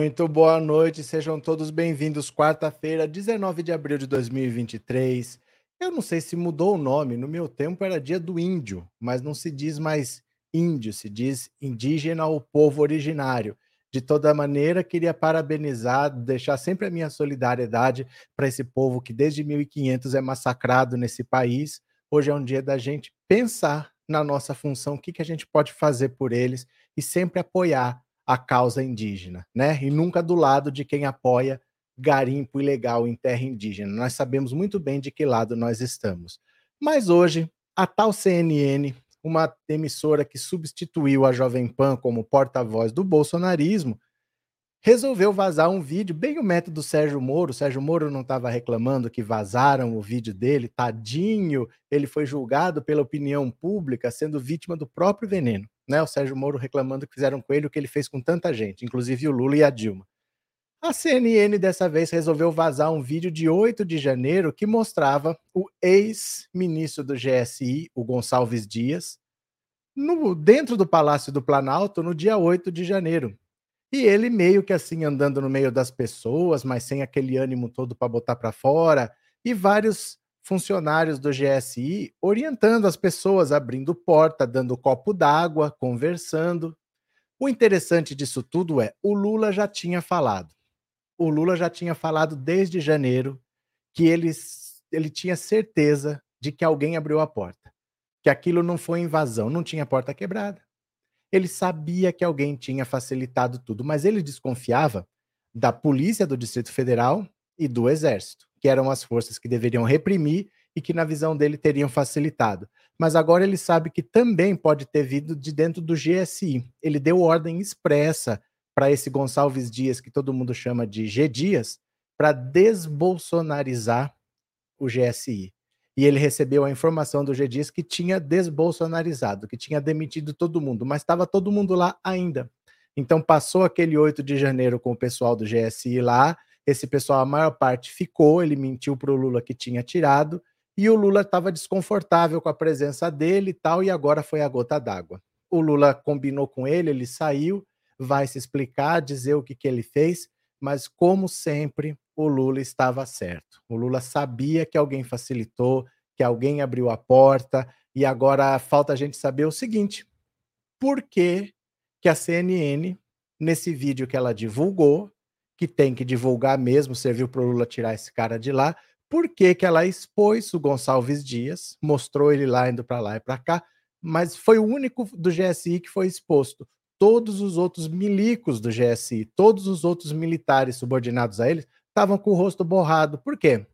Muito boa noite, sejam todos bem-vindos. Quarta-feira, 19 de abril de 2023. Eu não sei se mudou o nome, no meu tempo era dia do índio, mas não se diz mais índio, se diz indígena ou povo originário. De toda maneira, queria parabenizar, deixar sempre a minha solidariedade para esse povo que desde 1500 é massacrado nesse país. Hoje é um dia da gente pensar na nossa função, o que, que a gente pode fazer por eles e sempre apoiar a causa indígena, né? E nunca do lado de quem apoia garimpo ilegal em terra indígena. Nós sabemos muito bem de que lado nós estamos. Mas hoje, a tal CNN, uma emissora que substituiu a Jovem Pan como porta-voz do bolsonarismo, resolveu vazar um vídeo, bem o método Sérgio Moro. O Sérgio Moro não estava reclamando que vazaram o vídeo dele, tadinho, ele foi julgado pela opinião pública, sendo vítima do próprio veneno né? O Sérgio Moro reclamando que fizeram com ele o que ele fez com tanta gente, inclusive o Lula e a Dilma. A CNN dessa vez resolveu vazar um vídeo de 8 de janeiro que mostrava o ex-ministro do GSI, o Gonçalves Dias, no, dentro do Palácio do Planalto no dia 8 de janeiro. E ele meio que assim andando no meio das pessoas, mas sem aquele ânimo todo para botar para fora, e vários funcionários do GSI orientando as pessoas, abrindo porta, dando copo d'água, conversando. O interessante disso tudo é, o Lula já tinha falado. O Lula já tinha falado desde janeiro que ele, ele tinha certeza de que alguém abriu a porta, que aquilo não foi invasão, não tinha porta quebrada. Ele sabia que alguém tinha facilitado tudo, mas ele desconfiava da polícia do Distrito Federal e do Exército que eram as forças que deveriam reprimir e que, na visão dele, teriam facilitado. Mas agora ele sabe que também pode ter vindo de dentro do GSI. Ele deu ordem expressa para esse Gonçalves Dias, que todo mundo chama de G Dias, para desbolsonarizar o GSI. E ele recebeu a informação do G Dias que tinha desbolsonarizado, que tinha demitido todo mundo, mas estava todo mundo lá ainda. Então passou aquele 8 de janeiro com o pessoal do GSI lá, esse pessoal, a maior parte, ficou. Ele mentiu para o Lula que tinha tirado. E o Lula estava desconfortável com a presença dele e tal, e agora foi a gota d'água. O Lula combinou com ele, ele saiu, vai se explicar, dizer o que, que ele fez, mas como sempre, o Lula estava certo. O Lula sabia que alguém facilitou, que alguém abriu a porta, e agora falta a gente saber o seguinte: por que, que a CNN, nesse vídeo que ela divulgou, que tem que divulgar mesmo, serviu para o Lula tirar esse cara de lá. Por que, que ela expôs o Gonçalves Dias, mostrou ele lá indo para lá e para cá, mas foi o único do GSI que foi exposto. Todos os outros milicos do GSI, todos os outros militares subordinados a eles, estavam com o rosto borrado. Por quê?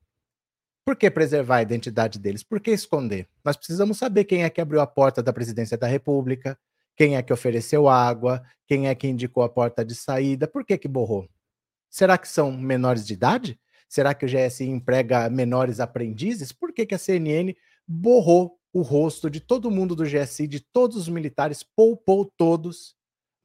Por que preservar a identidade deles? Por que esconder? Nós precisamos saber quem é que abriu a porta da presidência da República, quem é que ofereceu água, quem é que indicou a porta de saída, por que que borrou? Será que são menores de idade? Será que o GSI emprega menores aprendizes? Por que, que a CNN borrou o rosto de todo mundo do GSI, de todos os militares, poupou todos,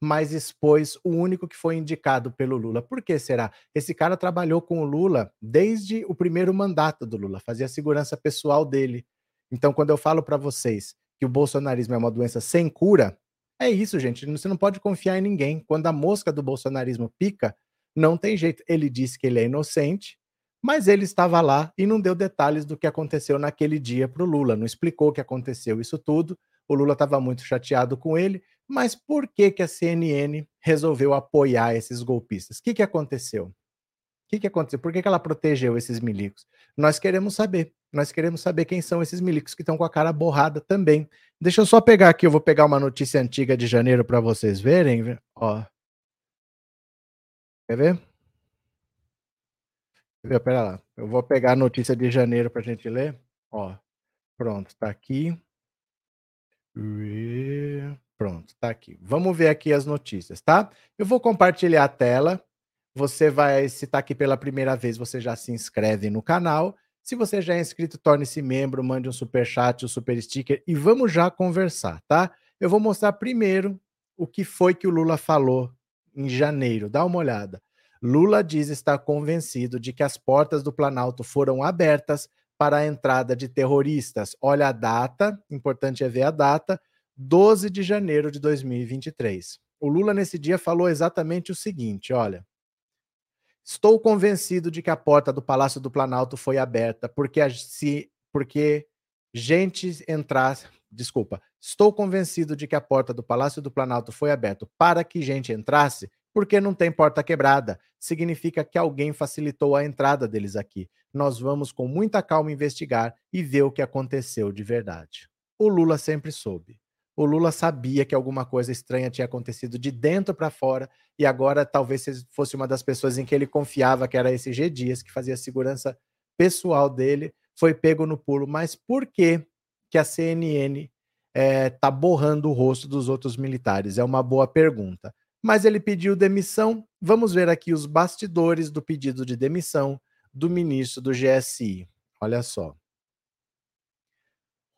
mas expôs o único que foi indicado pelo Lula? Por que será? Esse cara trabalhou com o Lula desde o primeiro mandato do Lula, fazia segurança pessoal dele. Então, quando eu falo para vocês que o bolsonarismo é uma doença sem cura, é isso, gente. Você não pode confiar em ninguém. Quando a mosca do bolsonarismo pica, não tem jeito. Ele disse que ele é inocente, mas ele estava lá e não deu detalhes do que aconteceu naquele dia para o Lula, não explicou o que aconteceu isso tudo. O Lula estava muito chateado com ele, mas por que, que a CNN resolveu apoiar esses golpistas? O que, que aconteceu? O que, que aconteceu? Por que, que ela protegeu esses milicos? Nós queremos saber. Nós queremos saber quem são esses milicos que estão com a cara borrada também. Deixa eu só pegar aqui, eu vou pegar uma notícia antiga de janeiro para vocês verem. Ó, Quer ver? Quer ver? Pera lá. Eu vou pegar a notícia de janeiro para a gente ler. Ó, pronto, tá aqui. Pronto, tá aqui. Vamos ver aqui as notícias, tá? Eu vou compartilhar a tela. Você vai, se tá aqui pela primeira vez, você já se inscreve no canal. Se você já é inscrito, torne-se membro, mande um super chat, um super sticker e vamos já conversar, tá? Eu vou mostrar primeiro o que foi que o Lula falou em janeiro. Dá uma olhada. Lula diz estar convencido de que as portas do Planalto foram abertas para a entrada de terroristas. Olha a data, importante é ver a data, 12 de janeiro de 2023. O Lula nesse dia falou exatamente o seguinte, olha, Estou convencido de que a porta do Palácio do Planalto foi aberta porque, se, porque gente entrasse. Desculpa. Estou convencido de que a porta do Palácio do Planalto foi aberta para que gente entrasse porque não tem porta quebrada. Significa que alguém facilitou a entrada deles aqui. Nós vamos com muita calma investigar e ver o que aconteceu de verdade. O Lula sempre soube. O Lula sabia que alguma coisa estranha tinha acontecido de dentro para fora e agora talvez fosse uma das pessoas em que ele confiava, que era esse G Dias, que fazia a segurança pessoal dele, foi pego no pulo. Mas por que, que a CNN está eh, é, borrando o rosto dos outros militares? É uma boa pergunta. Mas ele pediu demissão. Vamos ver aqui os bastidores do pedido de demissão do ministro do GSI. Olha só.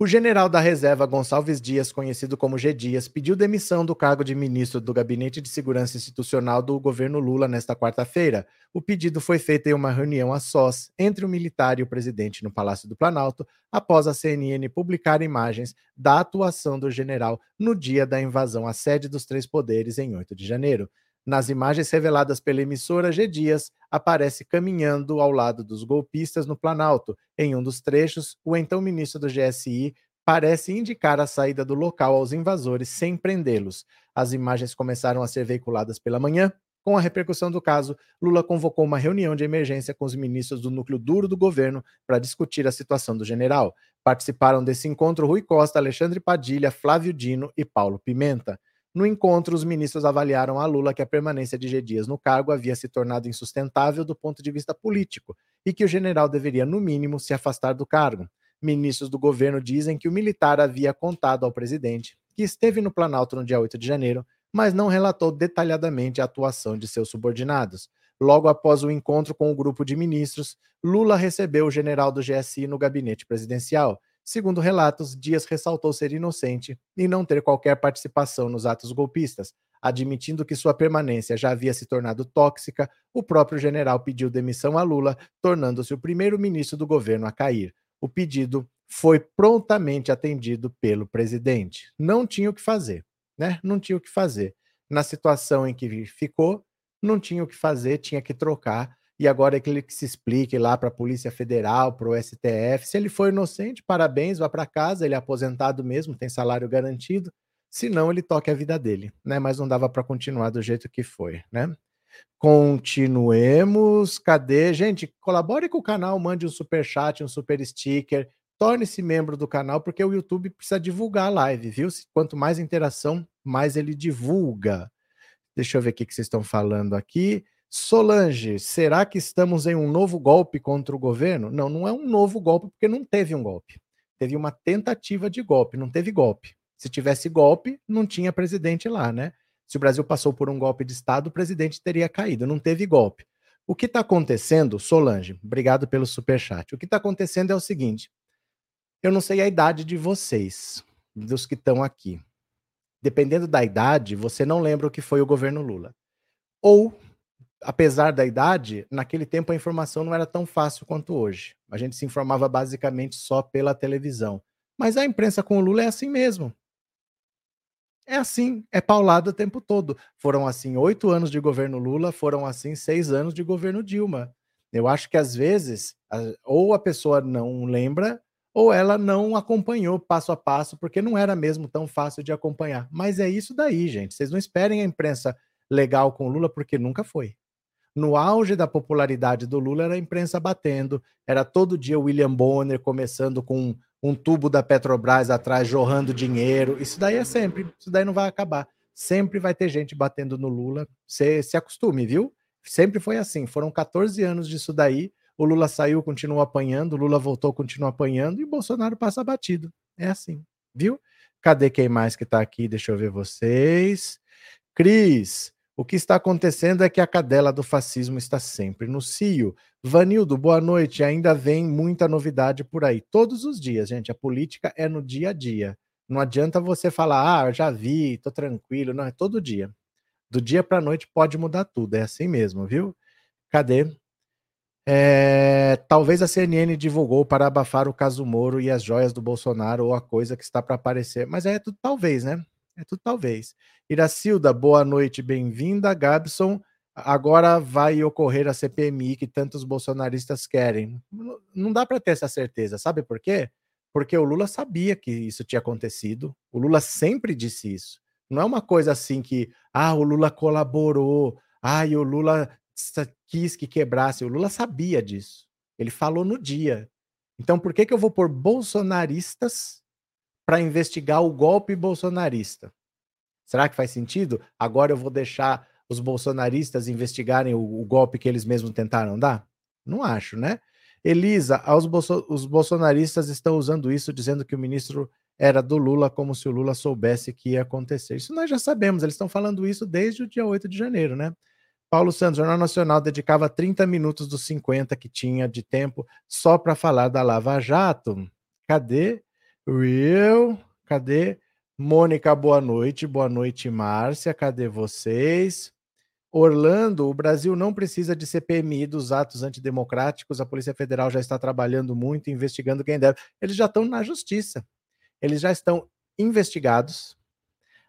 O general da reserva Gonçalves Dias, conhecido como G. Dias, pediu demissão do cargo de ministro do Gabinete de Segurança Institucional do governo Lula nesta quarta-feira. O pedido foi feito em uma reunião a sós entre o militar e o presidente no Palácio do Planalto, após a CNN publicar imagens da atuação do general no dia da invasão à sede dos três poderes em 8 de janeiro. Nas imagens reveladas pela emissora G Dias, aparece caminhando ao lado dos golpistas no Planalto. Em um dos trechos, o então ministro do GSI parece indicar a saída do local aos invasores sem prendê-los. As imagens começaram a ser veiculadas pela manhã. Com a repercussão do caso, Lula convocou uma reunião de emergência com os ministros do núcleo duro do governo para discutir a situação do general. Participaram desse encontro Rui Costa, Alexandre Padilha, Flávio Dino e Paulo Pimenta. No encontro, os ministros avaliaram a Lula que a permanência de G. Dias no cargo havia se tornado insustentável do ponto de vista político e que o general deveria, no mínimo, se afastar do cargo. Ministros do governo dizem que o militar havia contado ao presidente que esteve no Planalto no dia 8 de janeiro, mas não relatou detalhadamente a atuação de seus subordinados. Logo após o encontro com o grupo de ministros, Lula recebeu o general do GSI no gabinete presidencial Segundo relatos, Dias ressaltou ser inocente e não ter qualquer participação nos atos golpistas. Admitindo que sua permanência já havia se tornado tóxica, o próprio general pediu demissão a Lula, tornando-se o primeiro-ministro do governo a cair. O pedido foi prontamente atendido pelo presidente. Não tinha o que fazer, né? Não tinha o que fazer. Na situação em que ficou, não tinha o que fazer, tinha que trocar e agora é que ele se explique lá para a Polícia Federal, para o STF. Se ele for inocente, parabéns, vá para casa, ele é aposentado mesmo, tem salário garantido. Se não, ele toque a vida dele, né? Mas não dava para continuar do jeito que foi, né? Continuemos. Cadê? Gente, colabore com o canal, mande um super chat, um super sticker, torne-se membro do canal, porque o YouTube precisa divulgar a live, viu? Quanto mais interação, mais ele divulga. Deixa eu ver o que vocês estão falando aqui. Solange, será que estamos em um novo golpe contra o governo? Não, não é um novo golpe, porque não teve um golpe. Teve uma tentativa de golpe, não teve golpe. Se tivesse golpe, não tinha presidente lá, né? Se o Brasil passou por um golpe de Estado, o presidente teria caído. Não teve golpe. O que está acontecendo, Solange, obrigado pelo superchat. O que está acontecendo é o seguinte: eu não sei a idade de vocês, dos que estão aqui. Dependendo da idade, você não lembra o que foi o governo Lula. Ou apesar da idade, naquele tempo a informação não era tão fácil quanto hoje. A gente se informava basicamente só pela televisão. Mas a imprensa com o Lula é assim mesmo. É assim, é paulado o tempo todo. Foram assim oito anos de governo Lula, foram assim seis anos de governo Dilma. Eu acho que às vezes, ou a pessoa não lembra, ou ela não acompanhou passo a passo, porque não era mesmo tão fácil de acompanhar. Mas é isso daí, gente. Vocês não esperem a imprensa legal com Lula, porque nunca foi. No auge da popularidade do Lula, era a imprensa batendo, era todo dia William Bonner começando com um tubo da Petrobras atrás, jorrando dinheiro. Isso daí é sempre, isso daí não vai acabar. Sempre vai ter gente batendo no Lula. Você se acostume, viu? Sempre foi assim. Foram 14 anos disso daí. O Lula saiu, continuou apanhando, o Lula voltou, continua apanhando, e o Bolsonaro passa batido. É assim, viu? Cadê quem mais que tá aqui? Deixa eu ver vocês. Cris, o que está acontecendo é que a cadela do fascismo está sempre no cio. Vanildo, boa noite. Ainda vem muita novidade por aí. Todos os dias, gente. A política é no dia a dia. Não adianta você falar, ah, já vi, tô tranquilo. Não, é todo dia. Do dia para noite pode mudar tudo. É assim mesmo, viu? Cadê? É, talvez a CNN divulgou para abafar o caso Moro e as joias do Bolsonaro ou a coisa que está para aparecer. Mas é tudo talvez, né? É tudo talvez. Iracilda, boa noite, bem-vinda. Gabson, agora vai ocorrer a CPMI que tantos bolsonaristas querem. Não dá para ter essa certeza, sabe por quê? Porque o Lula sabia que isso tinha acontecido. O Lula sempre disse isso. Não é uma coisa assim que, ah, o Lula colaborou, ah, e o Lula quis que quebrasse. O Lula sabia disso. Ele falou no dia. Então, por que, que eu vou pôr bolsonaristas para investigar o golpe bolsonarista? Será que faz sentido? Agora eu vou deixar os bolsonaristas investigarem o, o golpe que eles mesmos tentaram dar? Não acho, né? Elisa, os, bolso os bolsonaristas estão usando isso, dizendo que o ministro era do Lula, como se o Lula soubesse que ia acontecer. Isso nós já sabemos, eles estão falando isso desde o dia 8 de janeiro, né? Paulo Santos, Jornal Nacional, dedicava 30 minutos dos 50 que tinha de tempo só para falar da Lava Jato. Cadê? Real? Cadê? Mônica, boa noite. Boa noite, Márcia. Cadê vocês? Orlando, o Brasil não precisa de CPMI dos atos antidemocráticos. A Polícia Federal já está trabalhando muito, investigando quem deve. Eles já estão na justiça. Eles já estão investigados.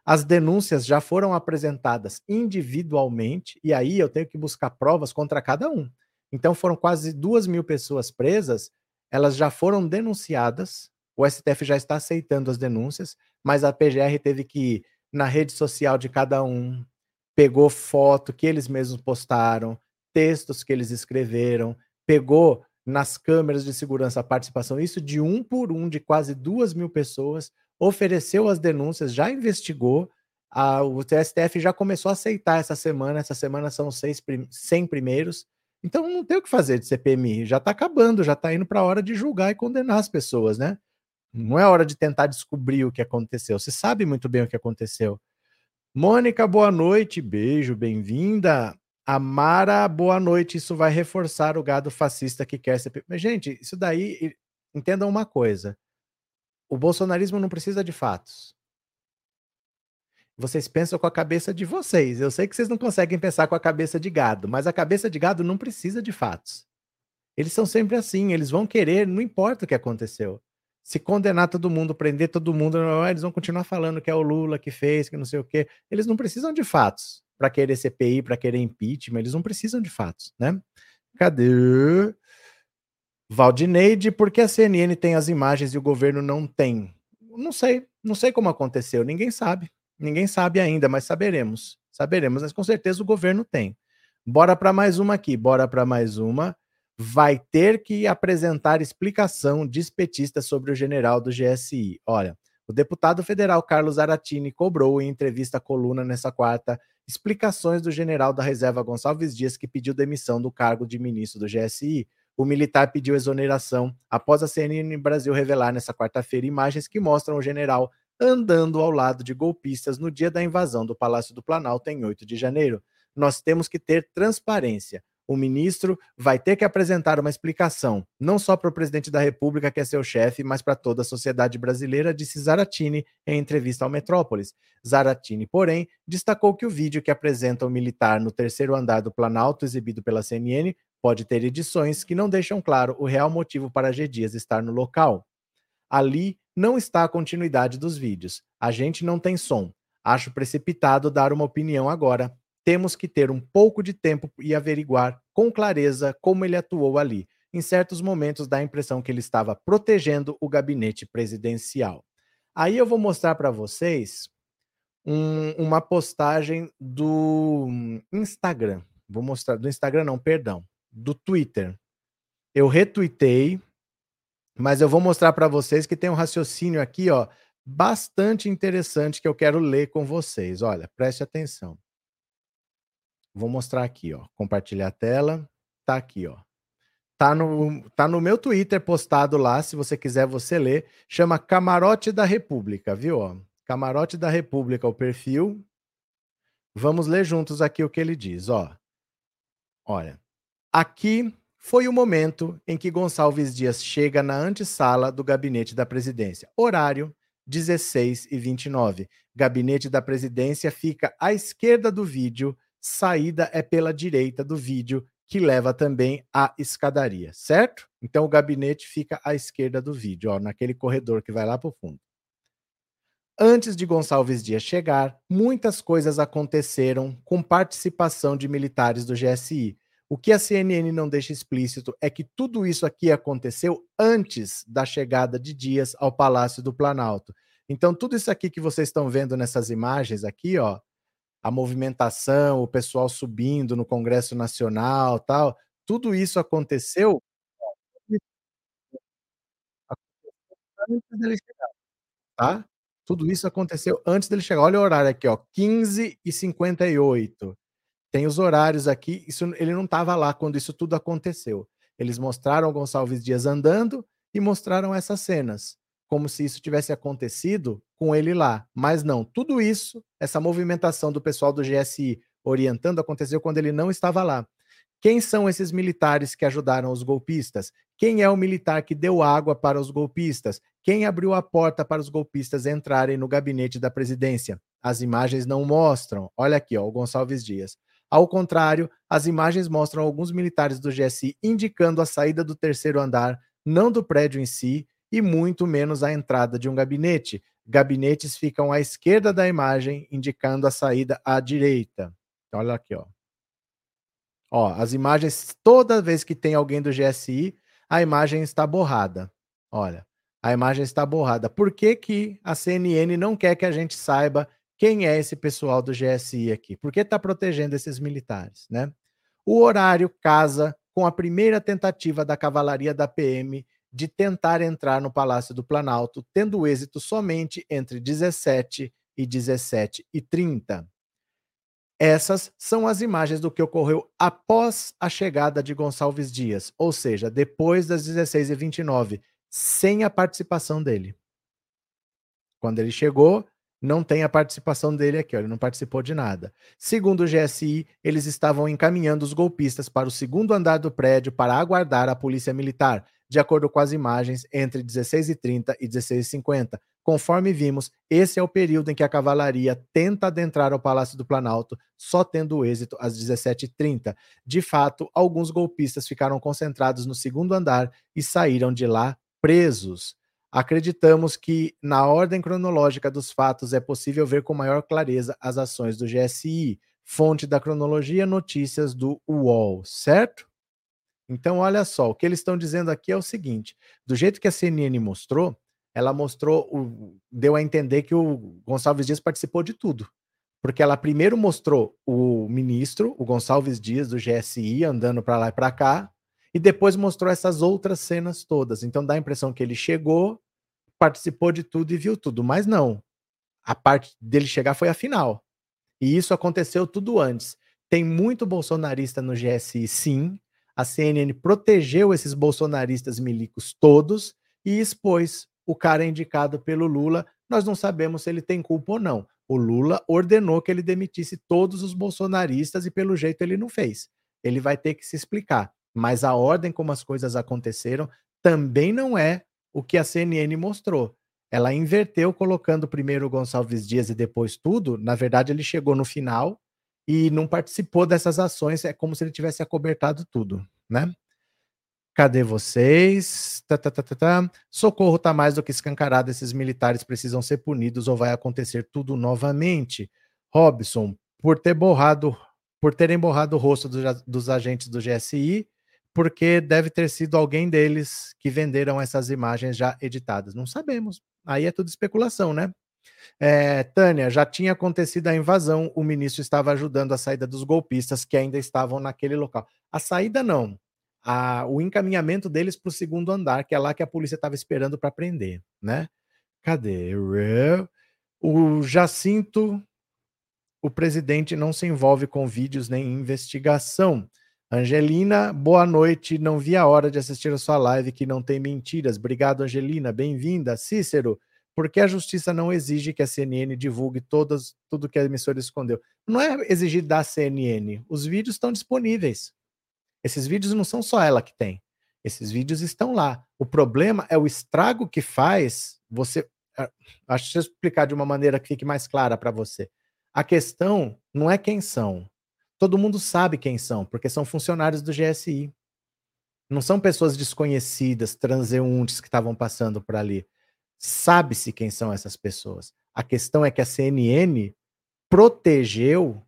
As denúncias já foram apresentadas individualmente, e aí eu tenho que buscar provas contra cada um. Então foram quase duas mil pessoas presas, elas já foram denunciadas, o STF já está aceitando as denúncias, mas a PGR teve que ir na rede social de cada um, pegou foto que eles mesmos postaram, textos que eles escreveram, pegou nas câmeras de segurança a participação, isso de um por um, de quase duas mil pessoas, ofereceu as denúncias, já investigou, a, o TSTF já começou a aceitar essa semana, essa semana são seis, 100 primeiros, então não tem o que fazer de CPMI, já está acabando, já está indo para a hora de julgar e condenar as pessoas, né? Não é hora de tentar descobrir o que aconteceu, você sabe muito bem o que aconteceu. Mônica, boa noite, beijo, bem-vinda. Amara, boa noite. Isso vai reforçar o gado fascista que quer ser. Mas, gente, isso daí, entendam uma coisa: o bolsonarismo não precisa de fatos. Vocês pensam com a cabeça de vocês. Eu sei que vocês não conseguem pensar com a cabeça de gado, mas a cabeça de gado não precisa de fatos. Eles são sempre assim, eles vão querer, não importa o que aconteceu se condenar todo mundo, prender todo mundo, eles vão continuar falando que é o Lula que fez, que não sei o quê. Eles não precisam de fatos para querer CPI, para querer impeachment, eles não precisam de fatos, né? Cadê? Valdineide, por que a CNN tem as imagens e o governo não tem? Não sei, não sei como aconteceu, ninguém sabe. Ninguém sabe ainda, mas saberemos. Saberemos, mas com certeza o governo tem. Bora para mais uma aqui, bora para mais uma vai ter que apresentar explicação despetista sobre o general do GSI. Olha, o deputado federal Carlos Aratini cobrou em entrevista à coluna nessa quarta explicações do general da reserva Gonçalves Dias que pediu demissão do cargo de ministro do GSI. O militar pediu exoneração após a CNN Brasil revelar nessa quarta-feira imagens que mostram o general andando ao lado de golpistas no dia da invasão do Palácio do Planalto em 8 de janeiro. Nós temos que ter transparência o ministro vai ter que apresentar uma explicação, não só para o presidente da República, que é seu chefe, mas para toda a sociedade brasileira, disse Zaratini em entrevista ao Metrópolis. Zaratini, porém, destacou que o vídeo que apresenta o militar no terceiro andar do Planalto, exibido pela CNN, pode ter edições que não deixam claro o real motivo para G. Dias estar no local. Ali não está a continuidade dos vídeos. A gente não tem som. Acho precipitado dar uma opinião agora, temos que ter um pouco de tempo e averiguar com clareza como ele atuou ali. Em certos momentos dá a impressão que ele estava protegendo o gabinete presidencial. Aí eu vou mostrar para vocês um, uma postagem do Instagram. Vou mostrar do Instagram não, perdão, do Twitter. Eu retuitei, mas eu vou mostrar para vocês que tem um raciocínio aqui, ó, bastante interessante que eu quero ler com vocês. Olha, preste atenção. Vou mostrar aqui, ó. Compartilhar a tela. Tá aqui, ó. Tá no, tá no meu Twitter postado lá, se você quiser você ler. Chama Camarote da República, viu? Ó? Camarote da República, o perfil. Vamos ler juntos aqui o que ele diz, ó. Olha, aqui foi o momento em que Gonçalves Dias chega na antessala do gabinete da presidência. Horário 16 e 29. Gabinete da presidência fica à esquerda do vídeo saída é pela direita do vídeo, que leva também à escadaria, certo? Então o gabinete fica à esquerda do vídeo, ó, naquele corredor que vai lá para o fundo. Antes de Gonçalves Dias chegar, muitas coisas aconteceram com participação de militares do GSI. O que a CNN não deixa explícito é que tudo isso aqui aconteceu antes da chegada de Dias ao Palácio do Planalto. Então, tudo isso aqui que vocês estão vendo nessas imagens aqui, ó, a movimentação, o pessoal subindo no Congresso Nacional, tal, tudo isso aconteceu antes dele chegar, tá? Tudo isso aconteceu antes dele chegar. Olha o horário aqui, ó, 15h58. Tem os horários aqui, isso ele não estava lá quando isso tudo aconteceu. Eles mostraram Gonçalves Dias andando e mostraram essas cenas, como se isso tivesse acontecido com ele lá. Mas não, tudo isso, essa movimentação do pessoal do GSI orientando aconteceu quando ele não estava lá. Quem são esses militares que ajudaram os golpistas? Quem é o militar que deu água para os golpistas? Quem abriu a porta para os golpistas entrarem no gabinete da presidência? As imagens não mostram. Olha aqui, ó, o Gonçalves Dias. Ao contrário, as imagens mostram alguns militares do GSI indicando a saída do terceiro andar, não do prédio em si, e muito menos a entrada de um gabinete. Gabinetes ficam à esquerda da imagem, indicando a saída à direita. Olha aqui, ó. Ó, as imagens, toda vez que tem alguém do GSI, a imagem está borrada. Olha, a imagem está borrada. Por que, que a CNN não quer que a gente saiba quem é esse pessoal do GSI aqui? Por que está protegendo esses militares, né? O horário casa com a primeira tentativa da cavalaria da PM de tentar entrar no Palácio do Planalto, tendo êxito somente entre 17 e 17 e 30. Essas são as imagens do que ocorreu após a chegada de Gonçalves Dias, ou seja, depois das 16h29, sem a participação dele. Quando ele chegou, não tem a participação dele aqui, ele não participou de nada. Segundo o GSI, eles estavam encaminhando os golpistas para o segundo andar do prédio para aguardar a polícia militar, de acordo com as imagens, entre 16h30 e 16h50. Conforme vimos, esse é o período em que a cavalaria tenta adentrar ao Palácio do Planalto, só tendo êxito às 17h30. De fato, alguns golpistas ficaram concentrados no segundo andar e saíram de lá presos. Acreditamos que, na ordem cronológica dos fatos, é possível ver com maior clareza as ações do GSI. Fonte da cronologia, notícias do UOL, certo? Então, olha só, o que eles estão dizendo aqui é o seguinte: do jeito que a CNN mostrou, ela mostrou, o, deu a entender que o Gonçalves Dias participou de tudo. Porque ela primeiro mostrou o ministro, o Gonçalves Dias, do GSI, andando para lá e para cá, e depois mostrou essas outras cenas todas. Então dá a impressão que ele chegou, participou de tudo e viu tudo. Mas não. A parte dele chegar foi a final. E isso aconteceu tudo antes. Tem muito bolsonarista no GSI, sim, a CNN protegeu esses bolsonaristas milicos todos e expôs o cara indicado pelo Lula. Nós não sabemos se ele tem culpa ou não. O Lula ordenou que ele demitisse todos os bolsonaristas e, pelo jeito, ele não fez. Ele vai ter que se explicar. Mas a ordem como as coisas aconteceram também não é o que a CNN mostrou. Ela inverteu, colocando primeiro o Gonçalves Dias e depois tudo. Na verdade, ele chegou no final e não participou dessas ações, é como se ele tivesse acobertado tudo, né? Cadê vocês? Tá, tá, tá, tá, tá. Socorro tá mais do que escancarado, esses militares precisam ser punidos ou vai acontecer tudo novamente. Robson, por ter borrado, por terem borrado o rosto do, dos agentes do GSI, porque deve ter sido alguém deles que venderam essas imagens já editadas. Não sabemos. Aí é tudo especulação, né? É, Tânia, já tinha acontecido a invasão, o ministro estava ajudando a saída dos golpistas que ainda estavam naquele local. A saída não, a, o encaminhamento deles para o segundo andar, que é lá que a polícia estava esperando para prender, né? Cadê? O Jacinto, o presidente não se envolve com vídeos nem investigação. Angelina, boa noite. Não vi a hora de assistir a sua live que não tem mentiras. Obrigado, Angelina. Bem-vinda. Cícero, por que a justiça não exige que a CNN divulgue todas, tudo que a emissora escondeu? Não é exigir da CNN. Os vídeos estão disponíveis. Esses vídeos não são só ela que tem. Esses vídeos estão lá. O problema é o estrago que faz você. Ah, acho que eu explicar de uma maneira que fique mais clara para você. A questão não é quem são. Todo mundo sabe quem são, porque são funcionários do GSI. Não são pessoas desconhecidas, transeuntes que estavam passando por ali Sabe-se quem são essas pessoas. A questão é que a CNN protegeu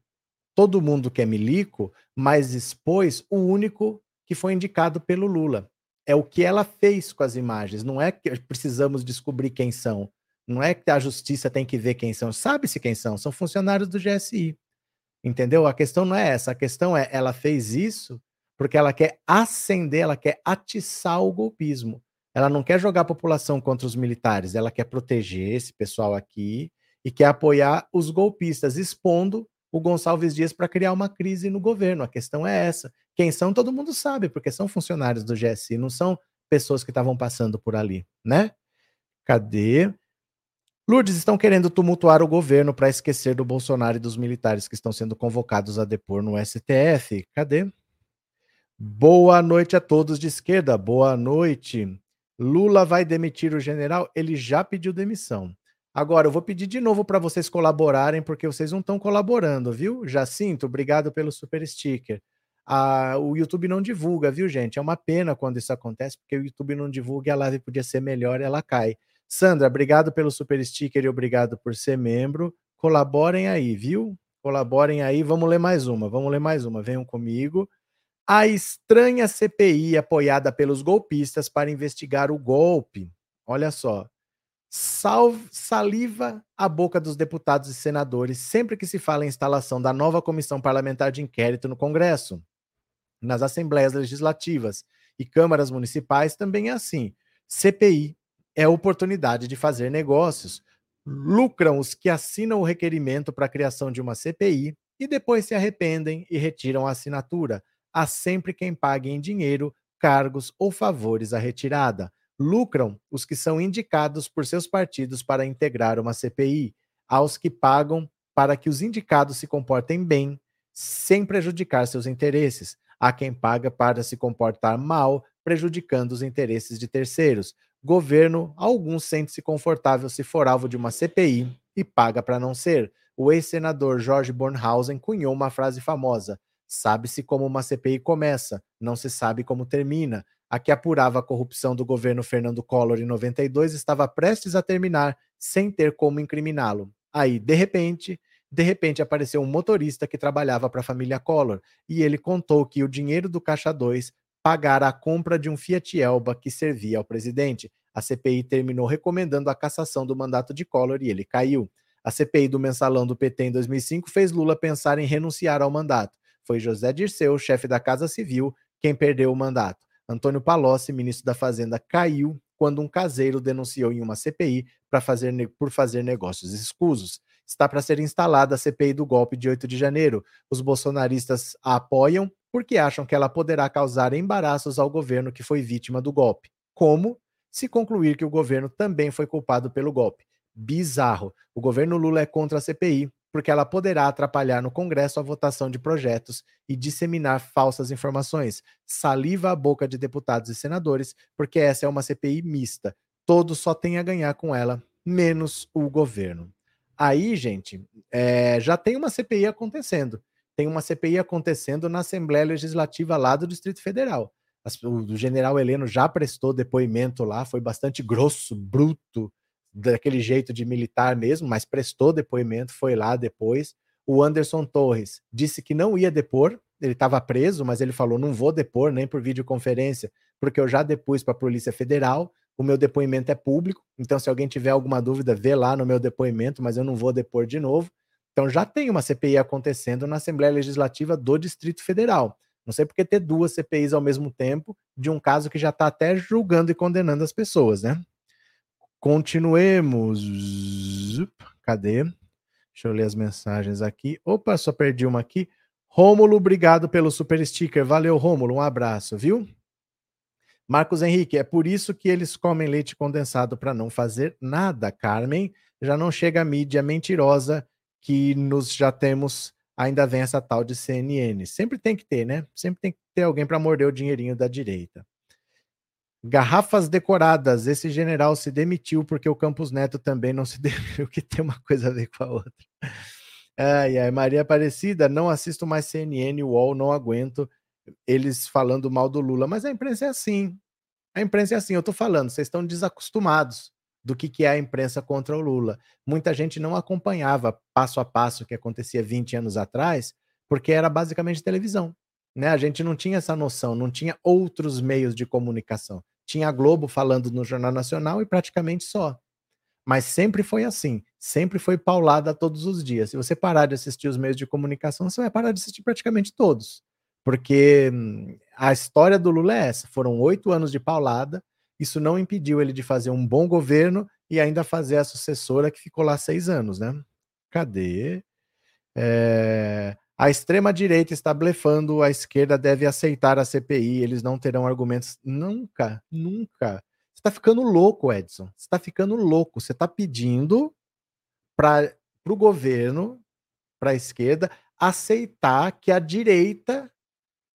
todo mundo que é milico, mas expôs o único que foi indicado pelo Lula. É o que ela fez com as imagens. Não é que precisamos descobrir quem são. Não é que a justiça tem que ver quem são. Sabe-se quem são. São funcionários do GSI. Entendeu? A questão não é essa. A questão é ela fez isso porque ela quer acender, ela quer atiçar o golpismo. Ela não quer jogar a população contra os militares, ela quer proteger esse pessoal aqui e quer apoiar os golpistas, expondo o Gonçalves Dias para criar uma crise no governo. A questão é essa. Quem são, todo mundo sabe, porque são funcionários do GSI, não são pessoas que estavam passando por ali, né? Cadê? Lourdes estão querendo tumultuar o governo para esquecer do Bolsonaro e dos militares que estão sendo convocados a depor no STF. Cadê? Boa noite a todos de esquerda. Boa noite. Lula vai demitir o general? Ele já pediu demissão. Agora, eu vou pedir de novo para vocês colaborarem, porque vocês não estão colaborando, viu? Jacinto, obrigado pelo super sticker. Ah, o YouTube não divulga, viu, gente? É uma pena quando isso acontece, porque o YouTube não divulga e a live podia ser melhor e ela cai. Sandra, obrigado pelo super sticker e obrigado por ser membro. Colaborem aí, viu? Colaborem aí. Vamos ler mais uma, vamos ler mais uma. Venham comigo. A estranha CPI apoiada pelos golpistas para investigar o golpe. Olha só. Salve, saliva a boca dos deputados e senadores sempre que se fala em instalação da nova comissão parlamentar de inquérito no Congresso. Nas assembleias legislativas e câmaras municipais também é assim. CPI é oportunidade de fazer negócios. Lucram os que assinam o requerimento para a criação de uma CPI e depois se arrependem e retiram a assinatura há sempre quem pague em dinheiro, cargos ou favores a retirada. Lucram os que são indicados por seus partidos para integrar uma CPI, aos que pagam para que os indicados se comportem bem, sem prejudicar seus interesses, a quem paga para se comportar mal, prejudicando os interesses de terceiros. Governo, alguns sente-se confortável se for alvo de uma CPI e paga para não ser. O ex-senador Jorge Bornhausen cunhou uma frase famosa: Sabe-se como uma CPI começa, não se sabe como termina. A que apurava a corrupção do governo Fernando Collor em 92 estava prestes a terminar, sem ter como incriminá-lo. Aí, de repente, de repente apareceu um motorista que trabalhava para a família Collor e ele contou que o dinheiro do Caixa 2 pagara a compra de um Fiat Elba que servia ao presidente. A CPI terminou recomendando a cassação do mandato de Collor e ele caiu. A CPI do mensalão do PT em 2005 fez Lula pensar em renunciar ao mandato. Foi José Dirceu, chefe da Casa Civil, quem perdeu o mandato. Antônio Palocci, ministro da Fazenda, caiu quando um caseiro denunciou em uma CPI fazer, por fazer negócios escusos. Está para ser instalada a CPI do golpe de 8 de janeiro. Os bolsonaristas a apoiam porque acham que ela poderá causar embaraços ao governo que foi vítima do golpe. Como? Se concluir que o governo também foi culpado pelo golpe. Bizarro. O governo Lula é contra a CPI, porque ela poderá atrapalhar no Congresso a votação de projetos e disseminar falsas informações. Saliva a boca de deputados e senadores, porque essa é uma CPI mista. Todos só têm a ganhar com ela, menos o governo. Aí, gente, é, já tem uma CPI acontecendo. Tem uma CPI acontecendo na Assembleia Legislativa lá do Distrito Federal. o general Heleno já prestou depoimento lá, foi bastante grosso, bruto, daquele jeito de militar mesmo, mas prestou depoimento, foi lá depois. O Anderson Torres disse que não ia depor, ele estava preso, mas ele falou: não vou depor nem por videoconferência, porque eu já depus para a Polícia Federal, o meu depoimento é público, então se alguém tiver alguma dúvida, vê lá no meu depoimento, mas eu não vou depor de novo. Então já tem uma CPI acontecendo na Assembleia Legislativa do Distrito Federal. Não sei porque ter duas CPIs ao mesmo tempo de um caso que já está até julgando e condenando as pessoas, né? Continuemos. Cadê? Deixa eu ler as mensagens aqui. Opa, só perdi uma aqui. Rômulo, obrigado pelo super sticker. Valeu, Rômulo. Um abraço, viu? Marcos Henrique, é por isso que eles comem leite condensado para não fazer nada, Carmen. Já não chega a mídia mentirosa que nos já temos, ainda vem essa tal de CNN. Sempre tem que ter, né? Sempre tem que ter alguém para morder o dinheirinho da direita. Garrafas decoradas. Esse general se demitiu porque o Campos Neto também não se demitiu, que tem uma coisa a ver com a outra. Ai, ai, Maria Aparecida, não assisto mais CNN, UOL, não aguento eles falando mal do Lula. Mas a imprensa é assim. A imprensa é assim, eu tô falando, vocês estão desacostumados do que, que é a imprensa contra o Lula. Muita gente não acompanhava passo a passo o que acontecia 20 anos atrás, porque era basicamente televisão. Né? A gente não tinha essa noção, não tinha outros meios de comunicação. Tinha a Globo falando no Jornal Nacional e praticamente só. Mas sempre foi assim, sempre foi paulada todos os dias. Se você parar de assistir os meios de comunicação, você vai parar de assistir praticamente todos. Porque hum, a história do Lula é essa: foram oito anos de paulada, isso não impediu ele de fazer um bom governo e ainda fazer a sucessora que ficou lá seis anos, né? Cadê? É... A extrema-direita está blefando, a esquerda deve aceitar a CPI, eles não terão argumentos. Nunca, nunca. Você está ficando louco, Edson. Você está ficando louco. Você está pedindo para o governo, para a esquerda, aceitar que a direita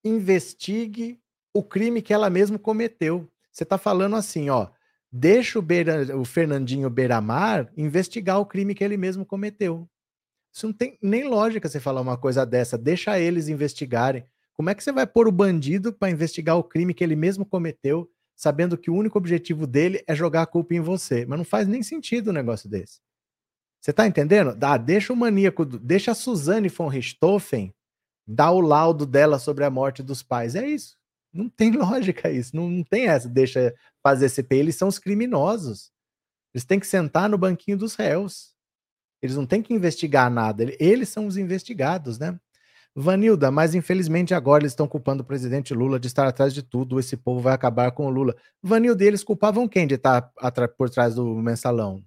investigue o crime que ela mesma cometeu. Você está falando assim, ó, deixa o, Beira, o Fernandinho Beiramar investigar o crime que ele mesmo cometeu. Isso não tem nem lógica você falar uma coisa dessa. Deixa eles investigarem. Como é que você vai pôr o bandido para investigar o crime que ele mesmo cometeu, sabendo que o único objetivo dele é jogar a culpa em você? Mas não faz nem sentido um negócio desse. Você tá entendendo? Ah, deixa o maníaco, deixa a Suzane von Richthofen dar o laudo dela sobre a morte dos pais. É isso. Não tem lógica isso, não, não tem essa, deixa fazer CPI, eles são os criminosos. Eles têm que sentar no banquinho dos réus. Eles não têm que investigar nada, eles são os investigados, né? Vanilda, mas infelizmente agora eles estão culpando o presidente Lula de estar atrás de tudo, esse povo vai acabar com o Lula. Vanilda, eles culpavam quem de estar por trás do mensalão?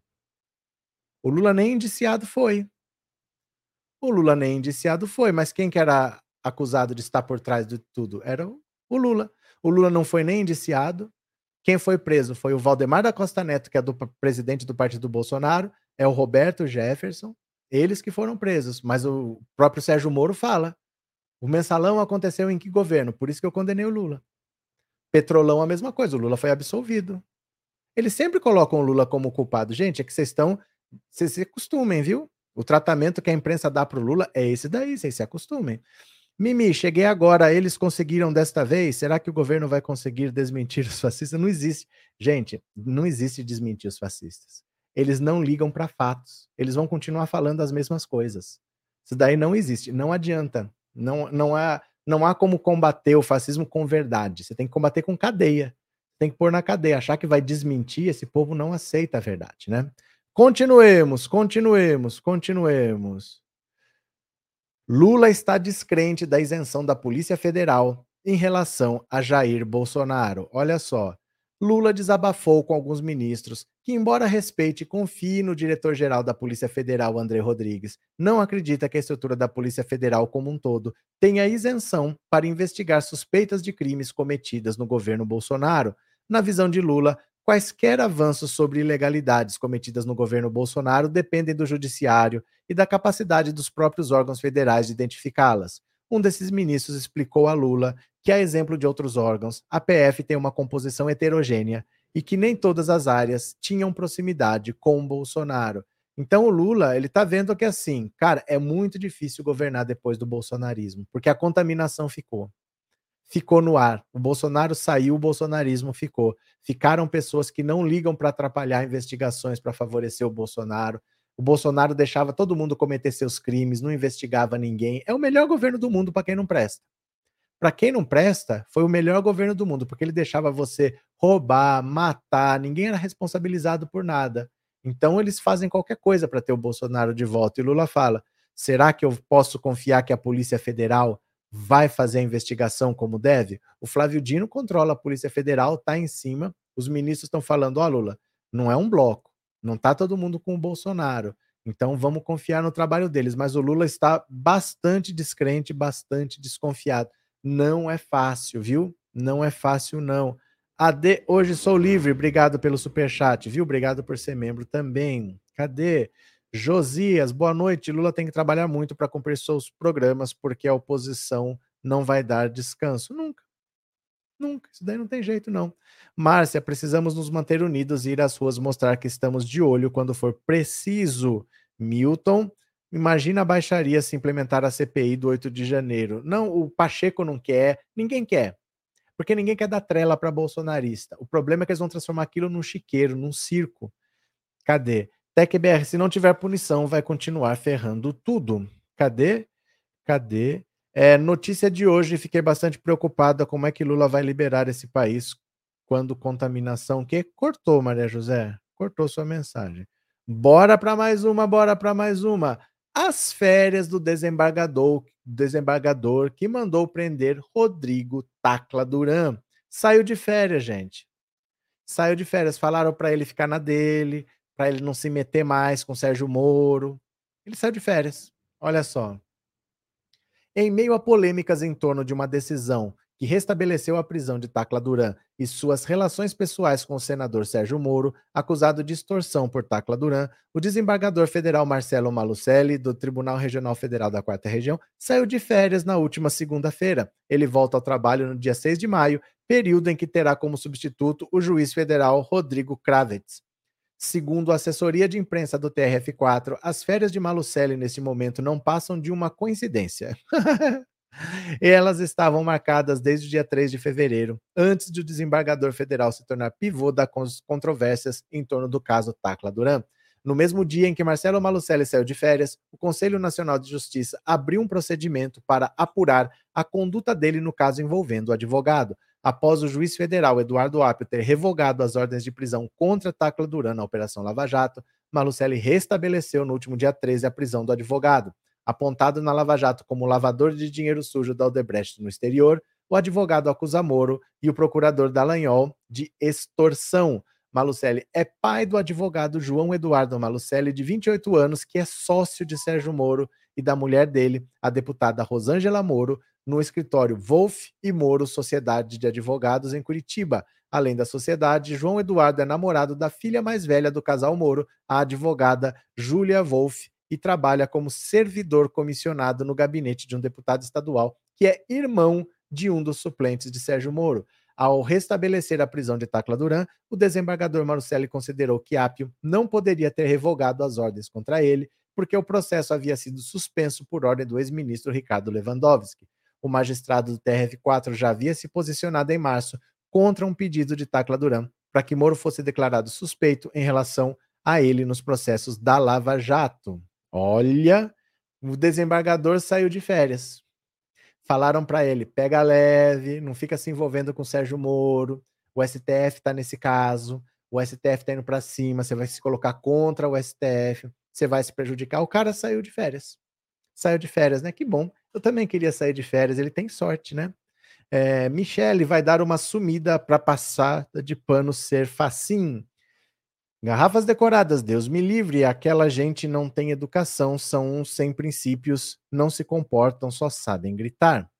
O Lula nem indiciado foi. O Lula nem indiciado foi, mas quem que era acusado de estar por trás de tudo? Era o Lula. O Lula não foi nem indiciado. Quem foi preso foi o Valdemar da Costa Neto, que é do presidente do partido do Bolsonaro, é o Roberto Jefferson, eles que foram presos. Mas o próprio Sérgio Moro fala: o mensalão aconteceu em que governo? Por isso que eu condenei o Lula. Petrolão, a mesma coisa, o Lula foi absolvido. Eles sempre colocam o Lula como culpado. Gente, é que vocês estão. Vocês se acostumem, viu? O tratamento que a imprensa dá para o Lula é esse daí, vocês se acostumem. Mimi, cheguei agora, eles conseguiram desta vez? Será que o governo vai conseguir desmentir os fascistas? Não existe. Gente, não existe desmentir os fascistas. Eles não ligam para fatos. Eles vão continuar falando as mesmas coisas. Isso daí não existe. Não adianta. Não, não, há, não há como combater o fascismo com verdade. Você tem que combater com cadeia. Tem que pôr na cadeia. Achar que vai desmentir, esse povo não aceita a verdade, né? Continuemos, continuemos, continuemos. Lula está descrente da isenção da Polícia Federal em relação a Jair Bolsonaro. Olha só, Lula desabafou com alguns ministros que, embora respeite e confie no diretor-geral da Polícia Federal, André Rodrigues, não acredita que a estrutura da Polícia Federal como um todo tenha isenção para investigar suspeitas de crimes cometidas no governo Bolsonaro. Na visão de Lula, Quaisquer avanços sobre ilegalidades cometidas no governo Bolsonaro dependem do judiciário e da capacidade dos próprios órgãos federais de identificá-las. Um desses ministros explicou a Lula que, a exemplo de outros órgãos, a PF tem uma composição heterogênea e que nem todas as áreas tinham proximidade com Bolsonaro. Então o Lula, ele tá vendo que assim, cara, é muito difícil governar depois do bolsonarismo, porque a contaminação ficou ficou no ar. O Bolsonaro saiu, o bolsonarismo ficou. Ficaram pessoas que não ligam para atrapalhar investigações para favorecer o Bolsonaro. O Bolsonaro deixava todo mundo cometer seus crimes, não investigava ninguém. É o melhor governo do mundo para quem não presta. Para quem não presta, foi o melhor governo do mundo, porque ele deixava você roubar, matar, ninguém era responsabilizado por nada. Então eles fazem qualquer coisa para ter o Bolsonaro de volta. E Lula fala: será que eu posso confiar que a Polícia Federal vai fazer a investigação como deve? O Flávio Dino controla a Polícia Federal, está em cima. Os ministros estão falando: ó, oh, Lula, não é um bloco, não está todo mundo com o Bolsonaro. Então vamos confiar no trabalho deles. Mas o Lula está bastante descrente, bastante desconfiado. Não é fácil, viu? Não é fácil, não. AD, hoje sou livre. Obrigado pelo super chat, viu? Obrigado por ser membro também. Cadê? Josias, boa noite. Lula tem que trabalhar muito para cumprir seus programas, porque a oposição não vai dar descanso. Nunca. Nunca. Isso daí não tem jeito, não. Márcia, precisamos nos manter unidos e ir às ruas mostrar que estamos de olho quando for preciso. Milton, imagina a baixaria se implementar a CPI do 8 de janeiro. Não, o Pacheco não quer, ninguém quer. Porque ninguém quer dar trela para bolsonarista. O problema é que eles vão transformar aquilo num chiqueiro, num circo. Cadê? TecBR, se não tiver punição, vai continuar ferrando tudo. Cadê? Cadê? É, notícia de hoje, fiquei bastante preocupada como é que Lula vai liberar esse país quando contaminação que cortou, Maria José, cortou sua mensagem. Bora para mais uma, bora para mais uma. As férias do desembargador, desembargador que mandou prender Rodrigo Tacla Duran. Saiu de férias, gente. Saiu de férias, falaram para ele ficar na dele, para ele não se meter mais com Sérgio Moro. Ele saiu de férias. Olha só. Em meio a polêmicas em torno de uma decisão que restabeleceu a prisão de Tacla Duran e suas relações pessoais com o senador Sérgio Moro, acusado de extorsão por Tacla Duran, o desembargador federal Marcelo Malucelli, do Tribunal Regional Federal da Quarta Região, saiu de férias na última segunda-feira. Ele volta ao trabalho no dia 6 de maio, período em que terá como substituto o juiz federal Rodrigo Kravitz. Segundo a assessoria de imprensa do TRF4, as férias de Malucelli neste momento não passam de uma coincidência. Elas estavam marcadas desde o dia 3 de fevereiro, antes de o desembargador federal se tornar pivô das controvérsias em torno do caso Tacla Duran. No mesmo dia em que Marcelo Malucelli saiu de férias, o Conselho Nacional de Justiça abriu um procedimento para apurar a conduta dele no caso envolvendo o advogado após o juiz federal Eduardo Apio ter revogado as ordens de prisão contra Tacla Duran na Operação Lava Jato, Malucelli restabeleceu no último dia 13 a prisão do advogado. Apontado na Lava Jato como lavador de dinheiro sujo da Odebrecht no exterior, o advogado acusa Moro e o procurador Dallagnol de extorsão. Malucelli é pai do advogado João Eduardo Malucelli, de 28 anos, que é sócio de Sérgio Moro e da mulher dele, a deputada Rosângela Moro, no escritório Wolf e Moro Sociedade de Advogados em Curitiba. Além da sociedade, João Eduardo é namorado da filha mais velha do casal Moro, a advogada Júlia Wolf, e trabalha como servidor comissionado no gabinete de um deputado estadual, que é irmão de um dos suplentes de Sérgio Moro. Ao restabelecer a prisão de Tacla Duran, o desembargador Marcelli considerou que Apio não poderia ter revogado as ordens contra ele, porque o processo havia sido suspenso por ordem do ex-ministro Ricardo Lewandowski. O magistrado do TRF4 já havia se posicionado em março contra um pedido de Tacla Duran para que Moro fosse declarado suspeito em relação a ele nos processos da Lava Jato. Olha, o desembargador saiu de férias. Falaram para ele: pega leve, não fica se envolvendo com Sérgio Moro. O STF está nesse caso. O STF está indo para cima. Você vai se colocar contra o STF. Você vai se prejudicar. O cara saiu de férias. Saiu de férias, né? Que bom. Eu também queria sair de férias, ele tem sorte, né? É, Michele vai dar uma sumida para passar de pano ser facinho. Garrafas decoradas, Deus me livre, aquela gente não tem educação, são uns sem princípios, não se comportam, só sabem gritar.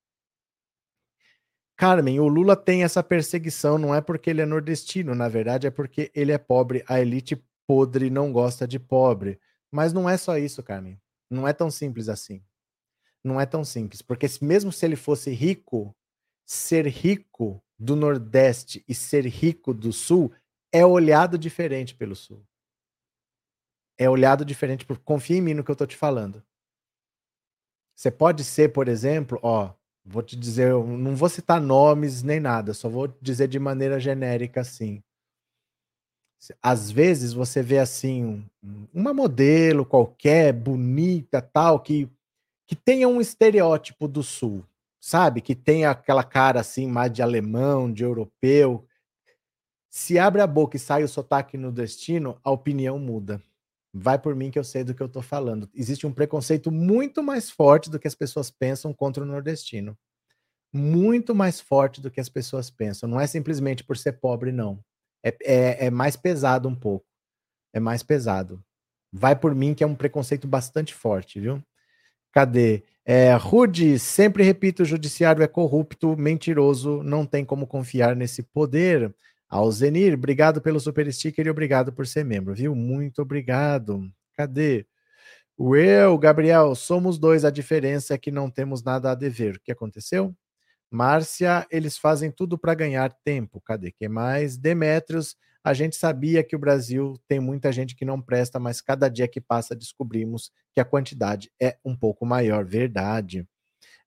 Carmen, o Lula tem essa perseguição, não é porque ele é nordestino, na verdade é porque ele é pobre, a elite podre não gosta de pobre. Mas não é só isso, Carmen. Não é tão simples assim não é tão simples, porque mesmo se ele fosse rico, ser rico do Nordeste e ser rico do Sul é olhado diferente pelo Sul. É olhado diferente por confia em mim no que eu tô te falando. Você pode ser, por exemplo, ó, vou te dizer, não vou citar nomes nem nada, só vou dizer de maneira genérica assim. Às vezes você vê assim uma modelo qualquer, bonita, tal, que que tenha um estereótipo do Sul, sabe? Que tenha aquela cara assim, mais de alemão, de europeu. Se abre a boca e sai o sotaque no destino, a opinião muda. Vai por mim que eu sei do que eu estou falando. Existe um preconceito muito mais forte do que as pessoas pensam contra o nordestino. Muito mais forte do que as pessoas pensam. Não é simplesmente por ser pobre, não. É, é, é mais pesado um pouco. É mais pesado. Vai por mim que é um preconceito bastante forte, viu? Cadê? É, Rude, sempre repito, o judiciário é corrupto, mentiroso, não tem como confiar nesse poder. Alzenir, obrigado pelo super sticker e obrigado por ser membro, viu? Muito obrigado. Cadê? O eu, Gabriel, somos dois, a diferença é que não temos nada a dever. O que aconteceu? Márcia, eles fazem tudo para ganhar tempo. Cadê? Que mais? Demétrios, a gente sabia que o Brasil tem muita gente que não presta, mas cada dia que passa descobrimos que a quantidade é um pouco maior, verdade.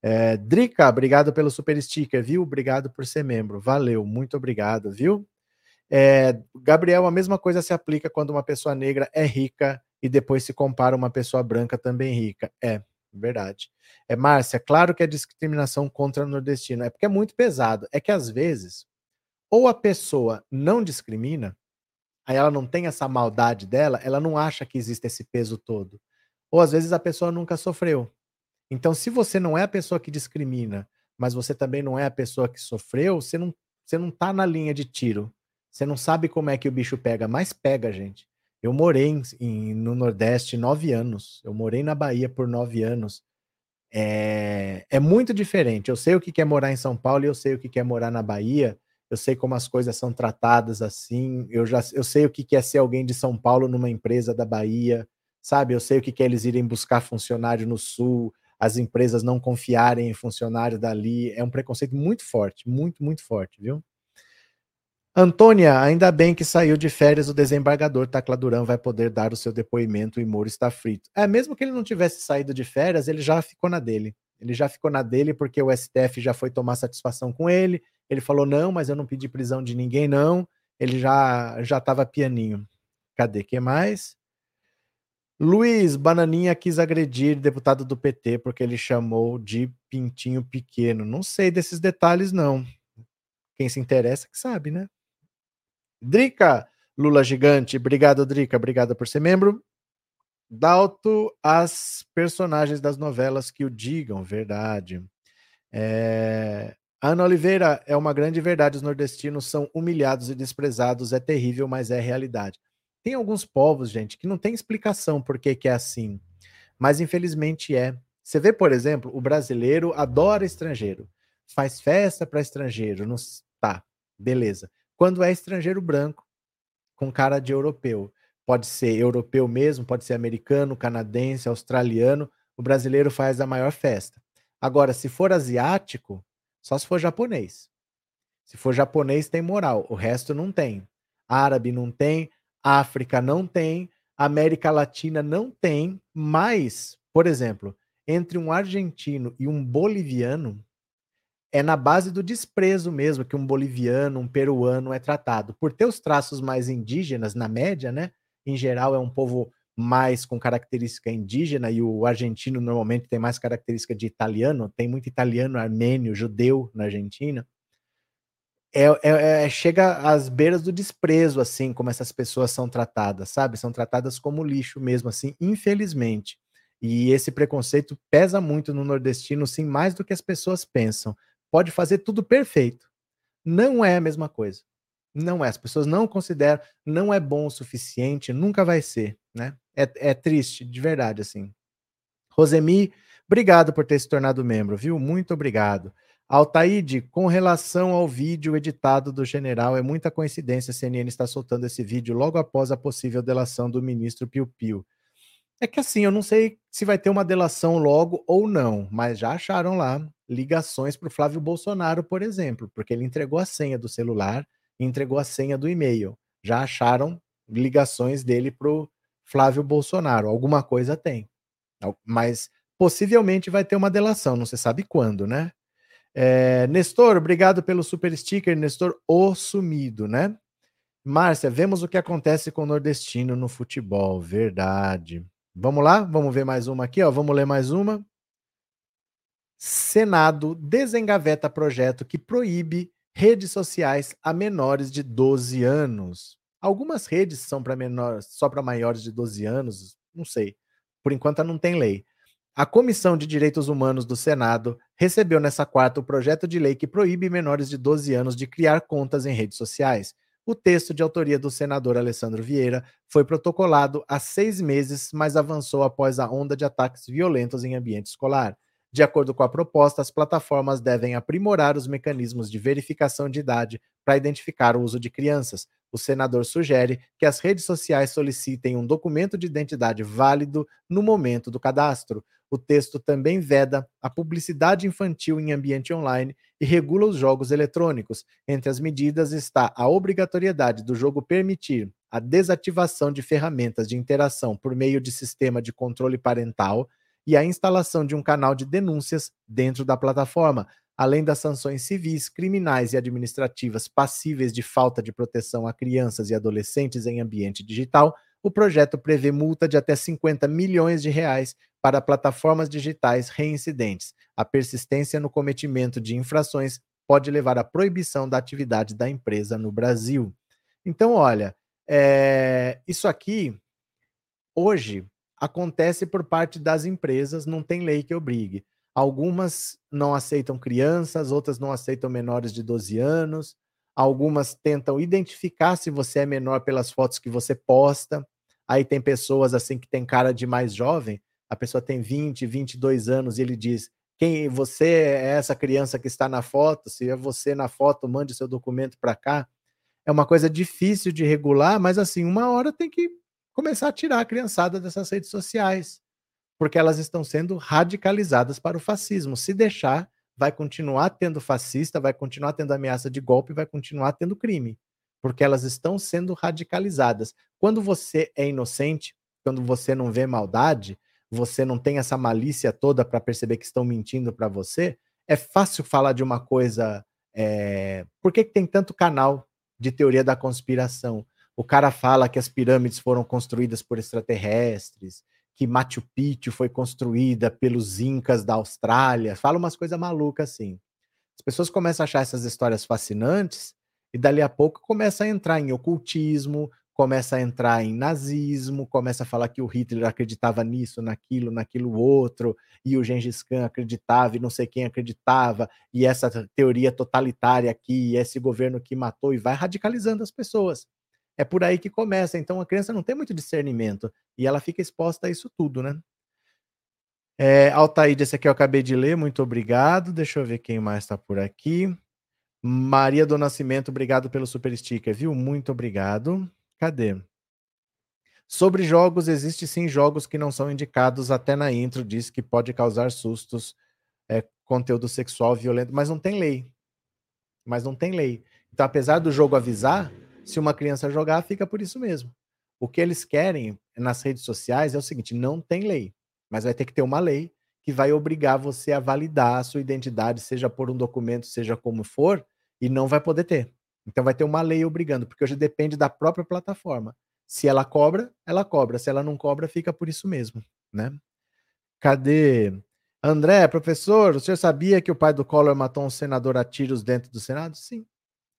É, Drica, obrigado pelo super sticker, viu? Obrigado por ser membro, valeu, muito obrigado, viu? É, Gabriel, a mesma coisa se aplica quando uma pessoa negra é rica e depois se compara uma pessoa branca também rica. É, verdade. É, Márcia, claro que é discriminação contra o nordestino. É porque é muito pesado. É que às vezes, ou a pessoa não discrimina, aí ela não tem essa maldade dela, ela não acha que existe esse peso todo. Ou às vezes a pessoa nunca sofreu. Então, se você não é a pessoa que discrimina, mas você também não é a pessoa que sofreu, você não, você não tá na linha de tiro. Você não sabe como é que o bicho pega, mas pega, gente. Eu morei em, em, no Nordeste nove anos. Eu morei na Bahia por nove anos. É, é muito diferente. Eu sei o que é morar em São Paulo e eu sei o que é morar na Bahia. Eu sei como as coisas são tratadas assim. Eu já eu sei o que é ser alguém de São Paulo numa empresa da Bahia, sabe? Eu sei o que é eles irem buscar funcionário no Sul, as empresas não confiarem em funcionário dali. É um preconceito muito forte, muito, muito forte, viu? Antônia, ainda bem que saiu de férias o desembargador Tacla Duran vai poder dar o seu depoimento e Moro está frito. É, mesmo que ele não tivesse saído de férias, ele já ficou na dele. Ele já ficou na dele porque o STF já foi tomar satisfação com ele. Ele falou: "Não, mas eu não pedi prisão de ninguém não". Ele já já estava pianinho. Cadê que mais? Luiz Bananinha quis agredir deputado do PT porque ele chamou de pintinho pequeno. Não sei desses detalhes não. Quem se interessa que sabe, né? Drica, Lula Gigante, obrigado, Drica, obrigado por ser membro. Dalto, as personagens das novelas que o digam, verdade. É... Ana Oliveira, é uma grande verdade, os nordestinos são humilhados e desprezados, é terrível, mas é realidade. Tem alguns povos, gente, que não tem explicação por que, que é assim, mas infelizmente é. Você vê, por exemplo, o brasileiro adora estrangeiro, faz festa para estrangeiro, não... tá, beleza quando é estrangeiro branco, com cara de europeu. Pode ser europeu mesmo, pode ser americano, canadense, australiano. O brasileiro faz a maior festa. Agora, se for asiático, só se for japonês. Se for japonês, tem moral. O resto não tem. Árabe não tem. África não tem. América Latina não tem. Mas, por exemplo, entre um argentino e um boliviano, é na base do desprezo mesmo que um boliviano, um peruano é tratado. Por ter os traços mais indígenas, na média, né? Em geral, é um povo mais com característica indígena e o argentino normalmente tem mais característica de italiano, tem muito italiano, armênio, judeu na Argentina. É, é, é, chega às beiras do desprezo, assim, como essas pessoas são tratadas, sabe? São tratadas como lixo mesmo, assim, infelizmente. E esse preconceito pesa muito no nordestino, sim, mais do que as pessoas pensam pode fazer tudo perfeito. Não é a mesma coisa. Não é. As pessoas não consideram, não é bom o suficiente, nunca vai ser, né? É, é triste, de verdade, assim. Rosemi, obrigado por ter se tornado membro, viu? Muito obrigado. Altaide, com relação ao vídeo editado do general, é muita coincidência a CNN está soltando esse vídeo logo após a possível delação do ministro Piu Piu. É que assim, eu não sei se vai ter uma delação logo ou não, mas já acharam lá ligações para o Flávio Bolsonaro, por exemplo, porque ele entregou a senha do celular entregou a senha do e-mail. Já acharam ligações dele para o Flávio Bolsonaro. Alguma coisa tem. Mas possivelmente vai ter uma delação, não se sabe quando, né? É, Nestor, obrigado pelo super sticker, Nestor, o sumido, né? Márcia, vemos o que acontece com o nordestino no futebol, verdade. Vamos lá? Vamos ver mais uma aqui, ó. Vamos ler mais uma. Senado desengaveta projeto que proíbe redes sociais a menores de 12 anos. Algumas redes são para menores, só para maiores de 12 anos, não sei. Por enquanto não tem lei. A Comissão de Direitos Humanos do Senado recebeu nessa quarta o projeto de lei que proíbe menores de 12 anos de criar contas em redes sociais. O texto, de autoria do senador Alessandro Vieira, foi protocolado há seis meses, mas avançou após a onda de ataques violentos em ambiente escolar. De acordo com a proposta, as plataformas devem aprimorar os mecanismos de verificação de idade para identificar o uso de crianças. O senador sugere que as redes sociais solicitem um documento de identidade válido no momento do cadastro. O texto também veda a publicidade infantil em ambiente online e regula os jogos eletrônicos. Entre as medidas está a obrigatoriedade do jogo permitir a desativação de ferramentas de interação por meio de sistema de controle parental e a instalação de um canal de denúncias dentro da plataforma. além das sanções civis, criminais e administrativas passíveis de falta de proteção a crianças e adolescentes em ambiente digital, o projeto prevê multa de até 50 milhões de reais para plataformas digitais reincidentes. A persistência no cometimento de infrações pode levar à proibição da atividade da empresa no Brasil. Então, olha, é, isso aqui, hoje, acontece por parte das empresas, não tem lei que obrigue. Algumas não aceitam crianças, outras não aceitam menores de 12 anos, algumas tentam identificar se você é menor pelas fotos que você posta. Aí tem pessoas assim que tem cara de mais jovem, a pessoa tem 20, 22 anos e ele diz: "Quem você é essa criança que está na foto? Se é você na foto, mande seu documento para cá". É uma coisa difícil de regular, mas assim, uma hora tem que começar a tirar a criançada dessas redes sociais, porque elas estão sendo radicalizadas para o fascismo. Se deixar, vai continuar tendo fascista, vai continuar tendo ameaça de golpe, vai continuar tendo crime, porque elas estão sendo radicalizadas. Quando você é inocente, quando você não vê maldade, você não tem essa malícia toda para perceber que estão mentindo para você, é fácil falar de uma coisa. É... Por que, que tem tanto canal de teoria da conspiração? O cara fala que as pirâmides foram construídas por extraterrestres, que Machu Picchu foi construída pelos incas da Austrália. Fala umas coisas malucas assim. As pessoas começam a achar essas histórias fascinantes e dali a pouco começa a entrar em ocultismo, começa a entrar em nazismo, começa a falar que o Hitler acreditava nisso, naquilo, naquilo outro, e o Gengis Khan acreditava, e não sei quem acreditava, e essa teoria totalitária aqui, e esse governo que matou, e vai radicalizando as pessoas. É por aí que começa. Então a criança não tem muito discernimento, e ela fica exposta a isso tudo, né? É, Altaíde, esse aqui eu acabei de ler, muito obrigado. Deixa eu ver quem mais está por aqui. Maria do Nascimento, obrigado pelo super sticker, viu? Muito obrigado. Cadê? Sobre jogos, existe sim jogos que não são indicados, até na intro diz que pode causar sustos, é, conteúdo sexual violento, mas não tem lei. Mas não tem lei. Então, apesar do jogo avisar, se uma criança jogar, fica por isso mesmo. O que eles querem nas redes sociais é o seguinte: não tem lei, mas vai ter que ter uma lei que vai obrigar você a validar a sua identidade, seja por um documento, seja como for, e não vai poder ter. Então vai ter uma lei obrigando, porque hoje depende da própria plataforma. Se ela cobra, ela cobra. Se ela não cobra, fica por isso mesmo, né? Cadê? André, professor, o senhor sabia que o pai do Collor matou um senador a tiros dentro do Senado? Sim.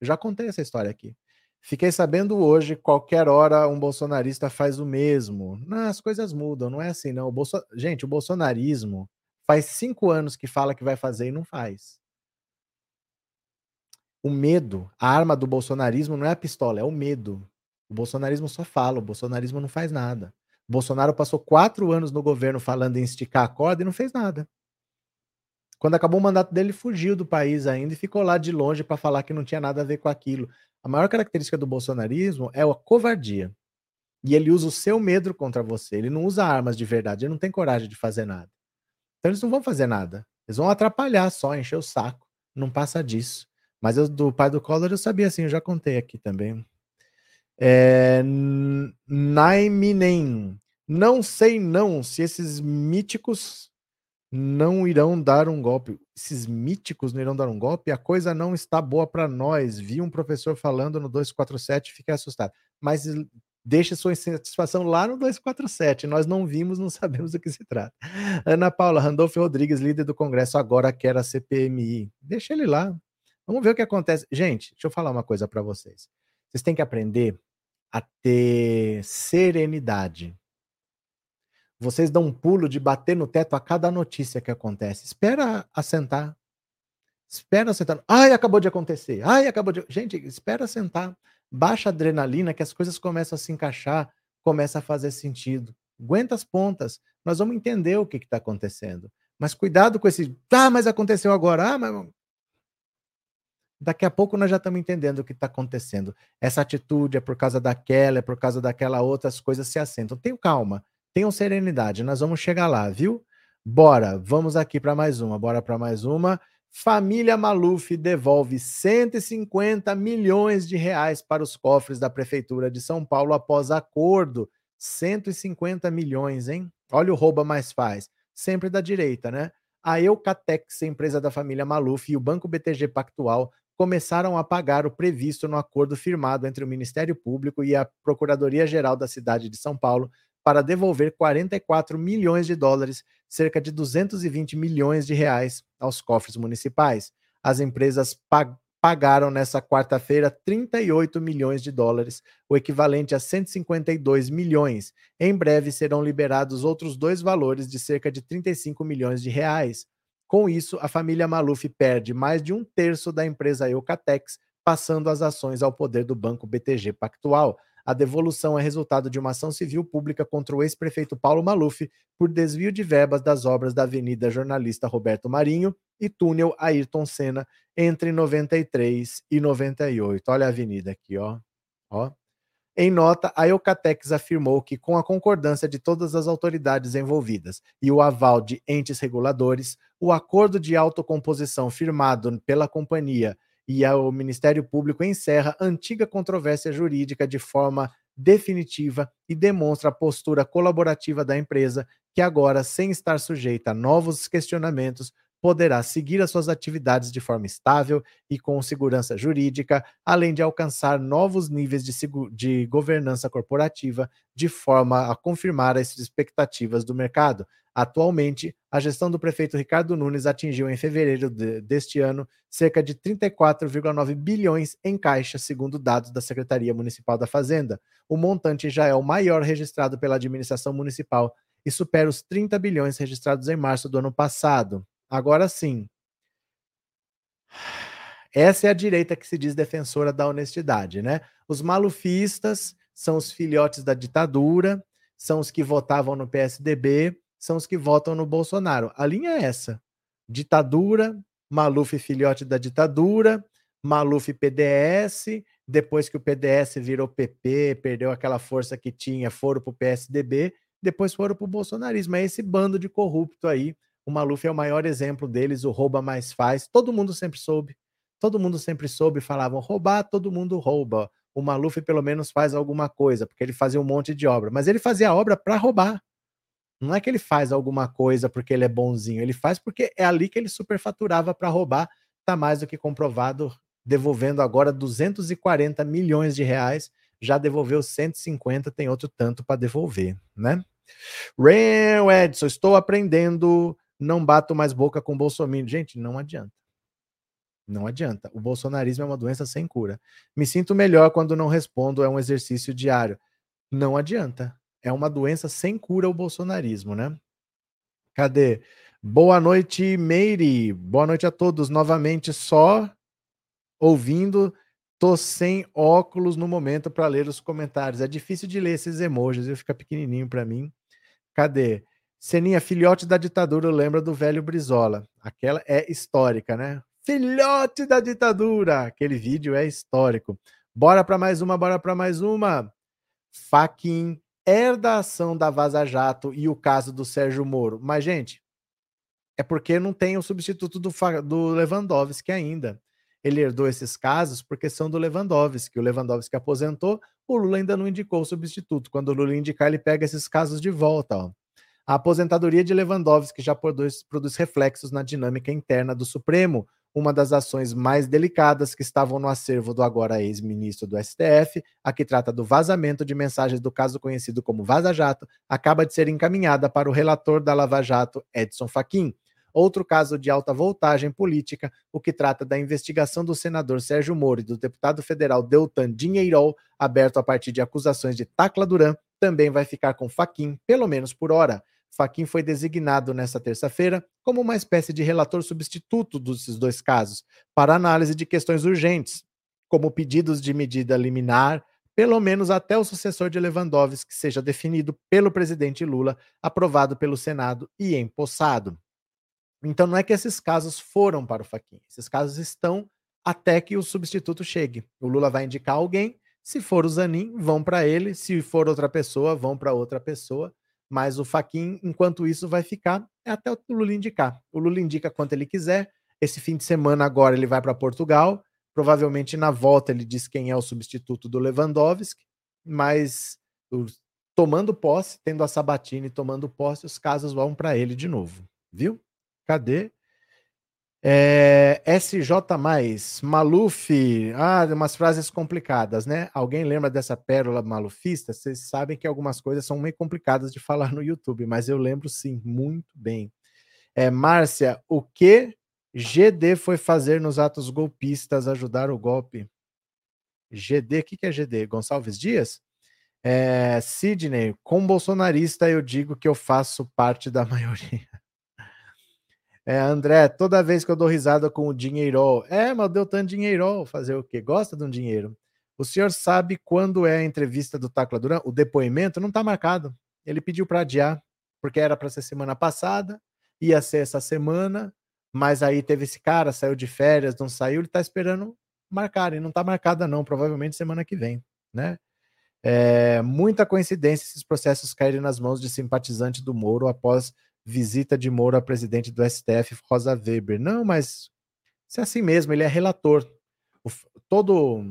Já contei essa história aqui. Fiquei sabendo hoje, qualquer hora um bolsonarista faz o mesmo. Não, as coisas mudam, não é assim, não. O Bolso... Gente, o bolsonarismo faz cinco anos que fala que vai fazer e não faz. O medo, a arma do bolsonarismo não é a pistola, é o medo. O bolsonarismo só fala, o bolsonarismo não faz nada. O Bolsonaro passou quatro anos no governo falando em esticar a corda e não fez nada. Quando acabou o mandato dele, fugiu do país ainda e ficou lá de longe para falar que não tinha nada a ver com aquilo. A maior característica do bolsonarismo é a covardia. E ele usa o seu medo contra você. Ele não usa armas de verdade, ele não tem coragem de fazer nada. Então eles não vão fazer nada. Eles vão atrapalhar só, encher o saco. Não passa disso. Mas eu, do pai do Collor eu sabia assim, eu já contei aqui também. É, Naiminen. Não sei não se esses míticos não irão dar um golpe. Esses míticos não irão dar um golpe? A coisa não está boa para nós. Vi um professor falando no 247 e fiquei assustado. Mas deixe sua insatisfação lá no 247. Nós não vimos, não sabemos do que se trata. Ana Paula, Randolph Rodrigues, líder do Congresso, agora quer a CPMI. Deixa ele lá. Vamos ver o que acontece. Gente, deixa eu falar uma coisa para vocês. Vocês têm que aprender a ter serenidade. Vocês dão um pulo de bater no teto a cada notícia que acontece. Espera assentar. Espera assentar. Ai, acabou de acontecer. Ai, acabou de. Gente, espera assentar. Baixa a adrenalina que as coisas começam a se encaixar, começa a fazer sentido. Aguenta as pontas. Nós vamos entender o que está acontecendo. Mas cuidado com esse. Ah, mas aconteceu agora. Ah, mas daqui a pouco nós já estamos entendendo o que está acontecendo. Essa atitude é por causa daquela, é por causa daquela outra, as coisas se assentam. Tenham calma, tenham serenidade, nós vamos chegar lá, viu? Bora, vamos aqui para mais uma, bora para mais uma. Família Maluf devolve 150 milhões de reais para os cofres da Prefeitura de São Paulo após acordo. 150 milhões, hein? Olha o rouba mais faz. Sempre da direita, né? a Eucatex, empresa da família Maluf, e o Banco BTG Pactual começaram a pagar o previsto no acordo firmado entre o Ministério Público e a Procuradoria-Geral da cidade de São Paulo para devolver 44 milhões de dólares, cerca de 220 milhões de reais, aos cofres municipais. As empresas pag pagaram nessa quarta-feira 38 milhões de dólares, o equivalente a 152 milhões. Em breve serão liberados outros dois valores de cerca de 35 milhões de reais. Com isso, a família Maluf perde mais de um terço da empresa Eucatex, passando as ações ao poder do banco BTG Pactual. A devolução é resultado de uma ação civil pública contra o ex-prefeito Paulo Maluf por desvio de verbas das obras da Avenida Jornalista Roberto Marinho e túnel Ayrton Senna entre 93 e 98. Olha a avenida aqui, ó. ó. Em nota, a Eucatex afirmou que, com a concordância de todas as autoridades envolvidas e o aval de entes reguladores, o acordo de autocomposição firmado pela companhia e o Ministério Público encerra antiga controvérsia jurídica de forma definitiva e demonstra a postura colaborativa da empresa, que agora, sem estar sujeita a novos questionamentos, poderá seguir as suas atividades de forma estável e com segurança jurídica, além de alcançar novos níveis de, de governança corporativa, de forma a confirmar as expectativas do mercado. Atualmente, a gestão do prefeito Ricardo Nunes atingiu em fevereiro de, deste ano cerca de 34,9 bilhões em caixa, segundo dados da Secretaria Municipal da Fazenda. O montante já é o maior registrado pela administração municipal e supera os 30 bilhões registrados em março do ano passado. Agora sim. Essa é a direita que se diz defensora da honestidade, né? Os malufistas são os filhotes da ditadura, são os que votavam no PSDB, são os que votam no Bolsonaro. A linha é essa: ditadura, Maluf filhote da ditadura, Maluf PDS, depois que o PDS virou PP, perdeu aquela força que tinha, foram para o PSDB, depois foram para o bolsonarismo. É esse bando de corrupto aí o Maluf é o maior exemplo deles, o rouba mais faz. Todo mundo sempre soube. Todo mundo sempre soube, falavam roubar, todo mundo rouba. O Maluf pelo menos faz alguma coisa, porque ele fazia um monte de obra, mas ele fazia obra para roubar. Não é que ele faz alguma coisa porque ele é bonzinho, ele faz porque é ali que ele superfaturava para roubar. Tá mais do que comprovado, devolvendo agora 240 milhões de reais, já devolveu 150, tem outro tanto para devolver, né? Ren Edson, estou aprendendo não bato mais boca com Bolsonaro. Gente, não adianta. Não adianta. O bolsonarismo é uma doença sem cura. Me sinto melhor quando não respondo, é um exercício diário. Não adianta. É uma doença sem cura o bolsonarismo, né? Cadê? Boa noite, Meire. Boa noite a todos. Novamente, só ouvindo. Tô sem óculos no momento para ler os comentários. É difícil de ler esses emojis, ele fica pequenininho para mim. Cadê? Seninha, filhote da ditadura, lembra do velho Brizola. Aquela é histórica, né? Filhote da ditadura! Aquele vídeo é histórico. Bora para mais uma, bora para mais uma. Faquin herda a ação da Vaza Jato e o caso do Sérgio Moro. Mas, gente, é porque não tem o substituto do, do Lewandowski ainda. Ele herdou esses casos porque são do Lewandowski. O Lewandowski aposentou, o Lula ainda não indicou o substituto. Quando o Lula indicar, ele pega esses casos de volta. Ó. A aposentadoria de Lewandowski já produz, produz reflexos na dinâmica interna do Supremo, uma das ações mais delicadas que estavam no acervo do agora ex-ministro do STF, a que trata do vazamento de mensagens do caso conhecido como Vaza Jato, acaba de ser encaminhada para o relator da Lava Jato, Edson Fachin. Outro caso de alta voltagem política, o que trata da investigação do senador Sérgio Moro e do deputado federal Deltan Dinheirol, aberto a partir de acusações de Tacla Duran, também vai ficar com Fachin, pelo menos por hora. Faquin foi designado nesta terça-feira como uma espécie de relator substituto desses dois casos, para análise de questões urgentes, como pedidos de medida liminar, pelo menos até o sucessor de Lewandowski seja definido pelo presidente Lula, aprovado pelo Senado e empossado. Então não é que esses casos foram para o Faquin, esses casos estão até que o substituto chegue. O Lula vai indicar alguém, se for o Zanin, vão para ele, se for outra pessoa, vão para outra pessoa. Mas o Faquin, enquanto isso, vai ficar até o Lula indicar. O Lula indica quanto ele quiser. Esse fim de semana agora ele vai para Portugal. Provavelmente na volta ele diz quem é o substituto do Lewandowski, mas tomando posse, tendo a Sabatini tomando posse, os casos vão para ele de novo, viu? Cadê? É, SJ, Maluf, ah, umas frases complicadas, né? Alguém lembra dessa pérola malufista? Vocês sabem que algumas coisas são meio complicadas de falar no YouTube, mas eu lembro sim, muito bem. É, Márcia, o que GD foi fazer nos atos golpistas ajudar o golpe? GD, o que, que é GD? Gonçalves Dias? É, Sidney, com bolsonarista eu digo que eu faço parte da maioria. É, André, toda vez que eu dou risada com o dinheiro, é, mas deu tanto dinheiro, fazer o quê? Gosta de um dinheiro. O senhor sabe quando é a entrevista do Tacla Duran? O depoimento não está marcado. Ele pediu para adiar, porque era para ser semana passada, ia ser essa semana, mas aí teve esse cara, saiu de férias, não saiu, ele está esperando marcar, e não está marcada não, provavelmente semana que vem, né? É, muita coincidência esses processos caírem nas mãos de simpatizante do Moro após visita de Moro a presidente do STF, Rosa Weber. Não, mas isso é assim mesmo, ele é relator. O, todo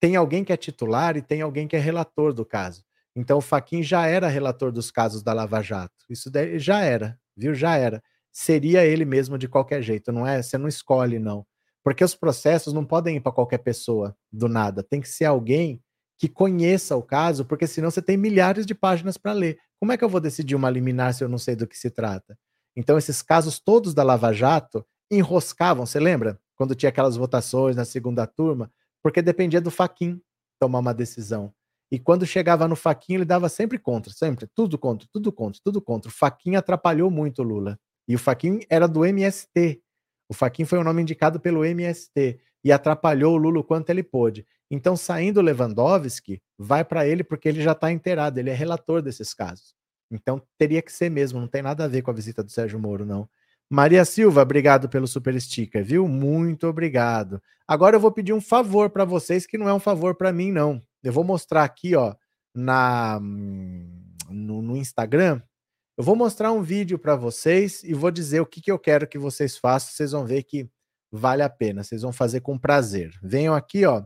tem alguém que é titular e tem alguém que é relator do caso. Então o Faquin já era relator dos casos da Lava Jato. Isso já era, viu? Já era. Seria ele mesmo de qualquer jeito, não é? Você não escolhe não. Porque os processos não podem ir para qualquer pessoa do nada. Tem que ser alguém que conheça o caso, porque senão você tem milhares de páginas para ler. Como é que eu vou decidir uma liminar se eu não sei do que se trata? Então, esses casos todos da Lava Jato enroscavam, você lembra? Quando tinha aquelas votações na segunda turma, porque dependia do Faquin tomar uma decisão. E quando chegava no Faquin, ele dava sempre contra, sempre, tudo contra, tudo contra, tudo contra. O Faquin atrapalhou muito o Lula. E o Faquin era do MST. O Faquin foi um nome indicado pelo MST e atrapalhou o Lula o quanto ele pôde. Então, saindo Lewandowski, vai para ele porque ele já está inteirado, ele é relator desses casos. Então, teria que ser mesmo, não tem nada a ver com a visita do Sérgio Moro, não. Maria Silva, obrigado pelo super sticker, viu? Muito obrigado. Agora eu vou pedir um favor para vocês, que não é um favor para mim, não. Eu vou mostrar aqui, ó, na no, no Instagram. Eu vou mostrar um vídeo para vocês e vou dizer o que, que eu quero que vocês façam. Vocês vão ver que vale a pena. Vocês vão fazer com prazer. Venham aqui, ó.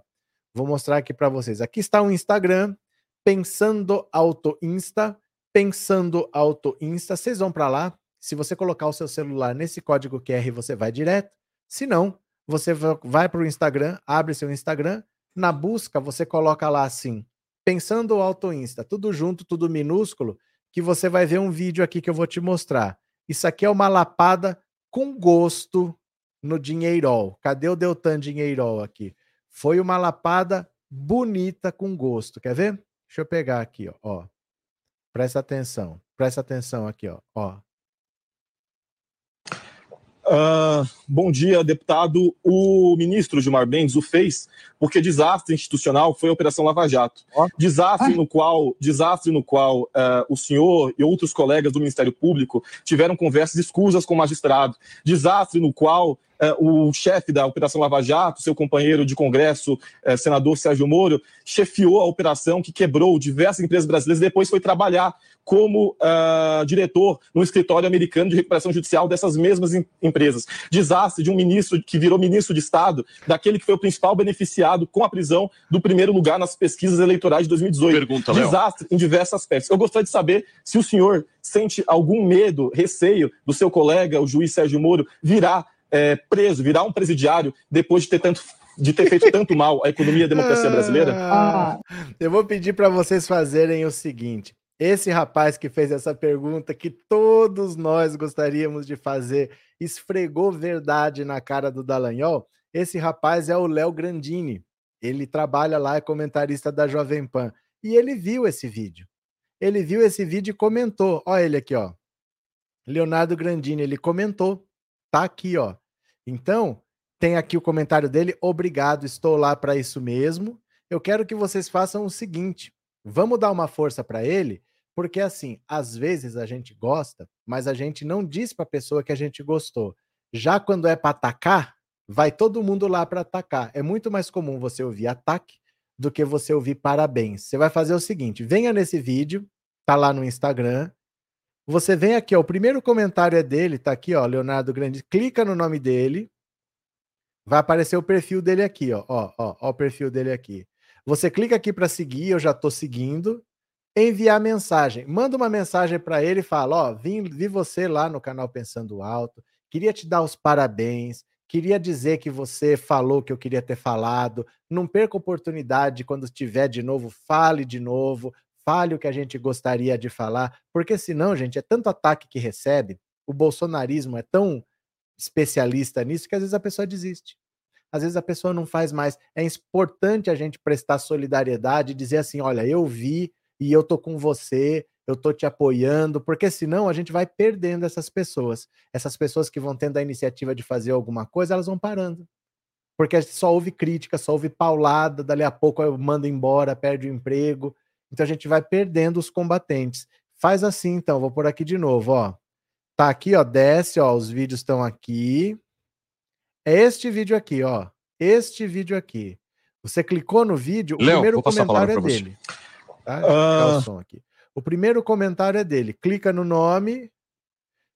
Vou mostrar aqui para vocês. Aqui está o Instagram, Pensando Auto Insta, Pensando Auto Insta. Vocês vão para lá. Se você colocar o seu celular nesse código QR, você vai direto. Se não, você vai para o Instagram, abre seu Instagram. Na busca, você coloca lá assim, Pensando Auto Insta, tudo junto, tudo minúsculo, que você vai ver um vídeo aqui que eu vou te mostrar. Isso aqui é uma lapada com gosto no dinheirol. Cadê o Deltan dinheirol aqui? Foi uma lapada bonita com gosto. Quer ver? Deixa eu pegar aqui, ó. ó. Presta atenção. Presta atenção aqui, ó. ó. Uh, bom dia, deputado. O ministro Gilmar Mendes o fez porque desastre institucional foi a Operação Lava Jato. Oh. Desastre ah. no qual, desastre no qual uh, o senhor e outros colegas do Ministério Público tiveram conversas escusas com o magistrado. Desastre no qual o chefe da Operação Lava Jato, seu companheiro de Congresso, é, senador Sérgio Moro, chefiou a operação que quebrou diversas empresas brasileiras e depois foi trabalhar como uh, diretor no escritório americano de recuperação judicial dessas mesmas em, empresas. Desastre de um ministro que virou ministro de Estado, daquele que foi o principal beneficiado com a prisão do primeiro lugar nas pesquisas eleitorais de 2018. Pergunta, Desastre Léo. em diversos aspectos. Eu gostaria de saber se o senhor sente algum medo, receio do seu colega, o juiz Sérgio Moro, virar é, preso, virar um presidiário depois de ter tanto de ter feito tanto mal à economia e à democracia brasileira? Ah, eu vou pedir para vocês fazerem o seguinte: esse rapaz que fez essa pergunta que todos nós gostaríamos de fazer, esfregou verdade na cara do Dallagnol. Esse rapaz é o Léo Grandini. Ele trabalha lá, é comentarista da Jovem Pan. E ele viu esse vídeo. Ele viu esse vídeo e comentou. Olha ele aqui, ó. Leonardo Grandini, ele comentou. Tá aqui, ó. Então, tem aqui o comentário dele. Obrigado, estou lá para isso mesmo. Eu quero que vocês façam o seguinte: vamos dar uma força para ele, porque assim, às vezes a gente gosta, mas a gente não diz para a pessoa que a gente gostou. Já quando é para atacar, vai todo mundo lá para atacar. É muito mais comum você ouvir ataque do que você ouvir parabéns. Você vai fazer o seguinte: venha nesse vídeo, tá lá no Instagram, você vem aqui, ó, o primeiro comentário é dele, tá aqui, ó, Leonardo Grande. Clica no nome dele, vai aparecer o perfil dele aqui, ó, ó, ó, ó o perfil dele aqui. Você clica aqui para seguir, eu já estou seguindo. Enviar mensagem. Manda uma mensagem para ele e fala: Ó, vim, vi você lá no canal Pensando Alto. queria te dar os parabéns, queria dizer que você falou que eu queria ter falado. Não perca oportunidade quando estiver de novo, fale de novo, fale o que a gente gostaria de falar, porque senão, gente, é tanto ataque que recebe, o bolsonarismo é tão especialista nisso que às vezes a pessoa desiste. Às vezes a pessoa não faz mais. É importante a gente prestar solidariedade e dizer assim: olha, eu vi e eu tô com você, eu tô te apoiando, porque senão a gente vai perdendo essas pessoas. Essas pessoas que vão tendo a iniciativa de fazer alguma coisa, elas vão parando. Porque só houve crítica, só houve paulada, dali a pouco eu mando embora, perde o emprego. Então a gente vai perdendo os combatentes. Faz assim, então, vou por aqui de novo, ó. Tá aqui, ó, desce, ó, os vídeos estão aqui. É este vídeo aqui, ó. Este vídeo aqui. Você clicou no vídeo, o primeiro comentário é dele. Tá? Uh... o som aqui. O primeiro comentário é dele. Clica no nome,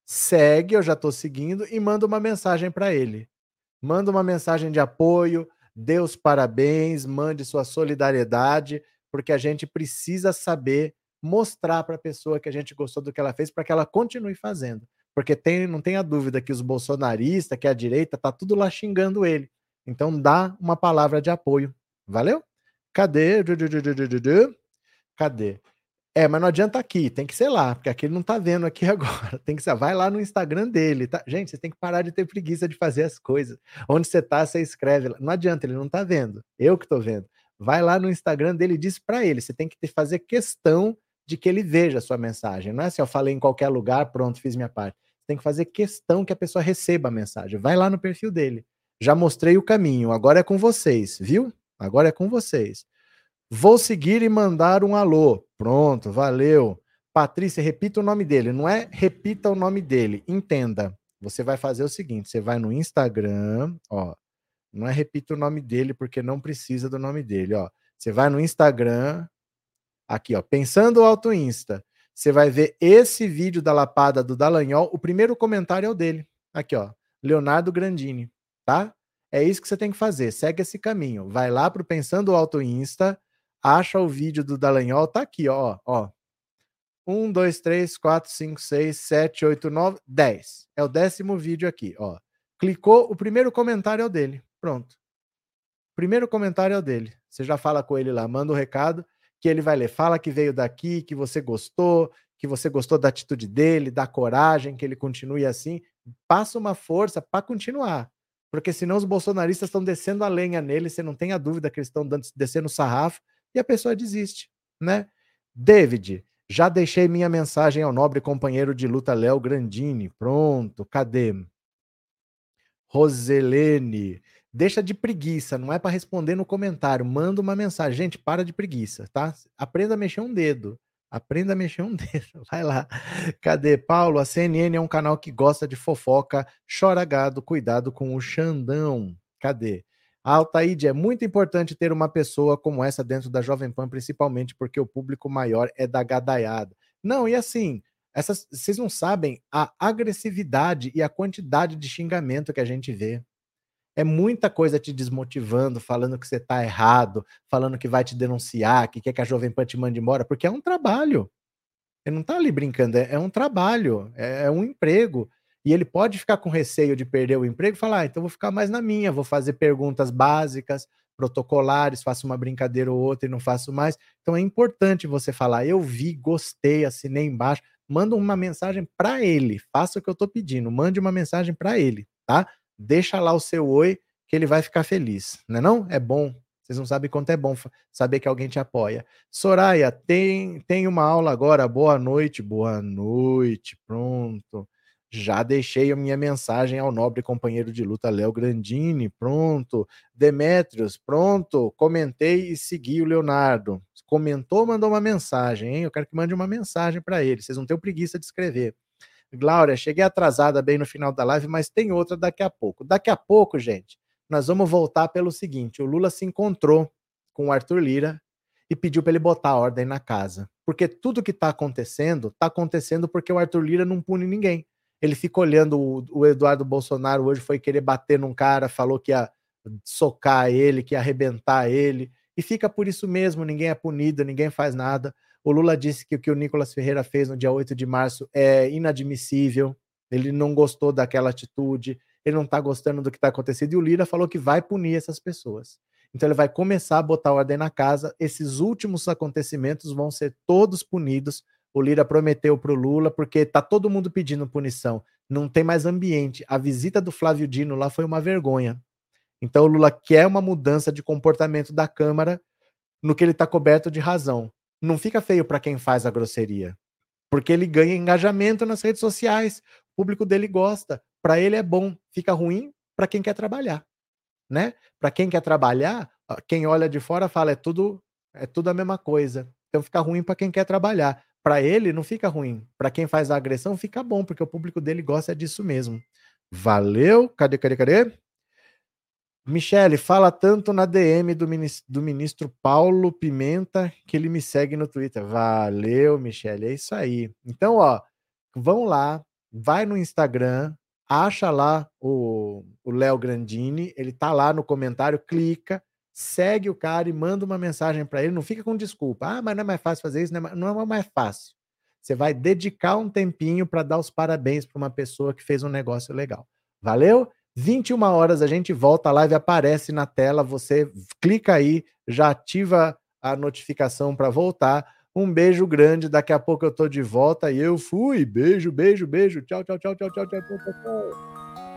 segue, eu já estou seguindo, e manda uma mensagem para ele. Manda uma mensagem de apoio, dê os parabéns, mande sua solidariedade, porque a gente precisa saber mostrar para a pessoa que a gente gostou do que ela fez para que ela continue fazendo. Porque tem, não tenha dúvida que os bolsonaristas, que a direita, tá tudo lá xingando ele. Então dá uma palavra de apoio. Valeu? Cadê? Cadê? É, mas não adianta aqui, tem que ser lá, porque aqui ele não tá vendo aqui agora. Tem que ser, vai lá no Instagram dele, tá? Gente, você tem que parar de ter preguiça de fazer as coisas. Onde você tá, você escreve. Não adianta, ele não tá vendo. Eu que tô vendo. Vai lá no Instagram dele e diz para ele, você tem que fazer questão de que ele veja a sua mensagem. Não é assim, eu falei em qualquer lugar, pronto, fiz minha parte. Tem que fazer questão que a pessoa receba a mensagem. Vai lá no perfil dele. Já mostrei o caminho, agora é com vocês, viu? Agora é com vocês. Vou seguir e mandar um alô. Pronto, valeu. Patrícia, repita o nome dele. Não é repita o nome dele, entenda. Você vai fazer o seguinte: você vai no Instagram, ó. Não é repita o nome dele, porque não precisa do nome dele, ó. Você vai no Instagram, Aqui, ó, pensando alto Insta, você vai ver esse vídeo da lapada do Dallagnol, o primeiro comentário é o dele. Aqui, ó, Leonardo Grandini, tá? É isso que você tem que fazer, segue esse caminho. Vai lá pro Pensando Alto Insta, acha o vídeo do Dallagnol, tá aqui, ó, ó. 1, 2, 3, 4, 5, 6, 7, 8, 9, 10. É o décimo vídeo aqui, ó. Clicou, o primeiro comentário é o dele. Pronto. Primeiro comentário é o dele. Você já fala com ele lá, manda o um recado que ele vai ler. Fala que veio daqui, que você gostou, que você gostou da atitude dele, da coragem, que ele continue assim. Passa uma força para continuar. Porque senão os bolsonaristas estão descendo a lenha nele, você não tem a dúvida que eles estão descendo o sarrafo, e a pessoa desiste, né? David, já deixei minha mensagem ao nobre companheiro de luta Léo Grandini. Pronto, cadê? Roselene, Deixa de preguiça, não é para responder no comentário. Manda uma mensagem. Gente, para de preguiça, tá? Aprenda a mexer um dedo. Aprenda a mexer um dedo. Vai lá. Cadê? Paulo, a CNN é um canal que gosta de fofoca. Chora gado, cuidado com o Xandão. Cadê? Altaíde, é muito importante ter uma pessoa como essa dentro da Jovem Pan, principalmente porque o público maior é da gadaiada. Não, e assim, essas, vocês não sabem a agressividade e a quantidade de xingamento que a gente vê é muita coisa te desmotivando, falando que você está errado, falando que vai te denunciar, que quer que a Jovem Pan te mande embora, porque é um trabalho. Ele não está ali brincando, é, é um trabalho, é, é, um emprego. E ele pode ficar com receio de perder o emprego e falar: ah, então vou ficar mais na minha, vou fazer perguntas básicas, protocolares, faço uma brincadeira ou outra e não faço mais. Então é importante você falar: eu vi, gostei, assinei embaixo. Manda uma mensagem para ele, faça o que eu estou pedindo, mande uma mensagem para ele, tá? Deixa lá o seu oi que ele vai ficar feliz, não é não? É bom. Vocês não sabem quanto é bom saber que alguém te apoia. Soraya, tem, tem uma aula agora. Boa noite, boa noite. Pronto. Já deixei a minha mensagem ao nobre companheiro de luta Léo Grandini. Pronto. Demetrios, pronto. Comentei e segui o Leonardo. Comentou, mandou uma mensagem, hein? Eu quero que mande uma mensagem para ele. Vocês não têm preguiça de escrever. Glória, cheguei atrasada bem no final da live, mas tem outra daqui a pouco. Daqui a pouco, gente, nós vamos voltar pelo seguinte: o Lula se encontrou com o Arthur Lira e pediu para ele botar ordem na casa. Porque tudo que está acontecendo, está acontecendo porque o Arthur Lira não pune ninguém. Ele fica olhando o, o Eduardo Bolsonaro hoje foi querer bater num cara, falou que ia socar ele, que ia arrebentar ele, e fica por isso mesmo, ninguém é punido, ninguém faz nada. O Lula disse que o que o Nicolas Ferreira fez no dia 8 de março é inadmissível, ele não gostou daquela atitude, ele não está gostando do que está acontecendo, e o Lira falou que vai punir essas pessoas. Então ele vai começar a botar ordem na casa. Esses últimos acontecimentos vão ser todos punidos. O Lira prometeu para o Lula, porque tá todo mundo pedindo punição. Não tem mais ambiente. A visita do Flávio Dino lá foi uma vergonha. Então o Lula quer uma mudança de comportamento da Câmara no que ele está coberto de razão. Não fica feio para quem faz a grosseria, porque ele ganha engajamento nas redes sociais. O público dele gosta. Para ele é bom. Fica ruim para quem quer trabalhar né? Para quem quer trabalhar, quem olha de fora fala é tudo é tudo a mesma coisa. Então fica ruim para quem quer trabalhar. Para ele não fica ruim. Para quem faz a agressão fica bom, porque o público dele gosta disso mesmo. Valeu. Cadê, cadê, cadê? Michele, fala tanto na DM do ministro, do ministro Paulo Pimenta que ele me segue no Twitter. Valeu, Michele. É isso aí. Então, ó, vão lá, vai no Instagram, acha lá o Léo Grandini, ele tá lá no comentário, clica, segue o cara e manda uma mensagem para ele. Não fica com desculpa. Ah, mas não é mais fácil fazer isso, não é, não é mais fácil. Você vai dedicar um tempinho para dar os parabéns para uma pessoa que fez um negócio legal. Valeu? 21 horas a gente volta, a live aparece na tela, você clica aí, já ativa a notificação para voltar. Um beijo grande, daqui a pouco eu tô de volta e eu fui. Beijo, beijo, beijo. Tchau, tchau, tchau, tchau, tchau, tchau, tchau, tchau.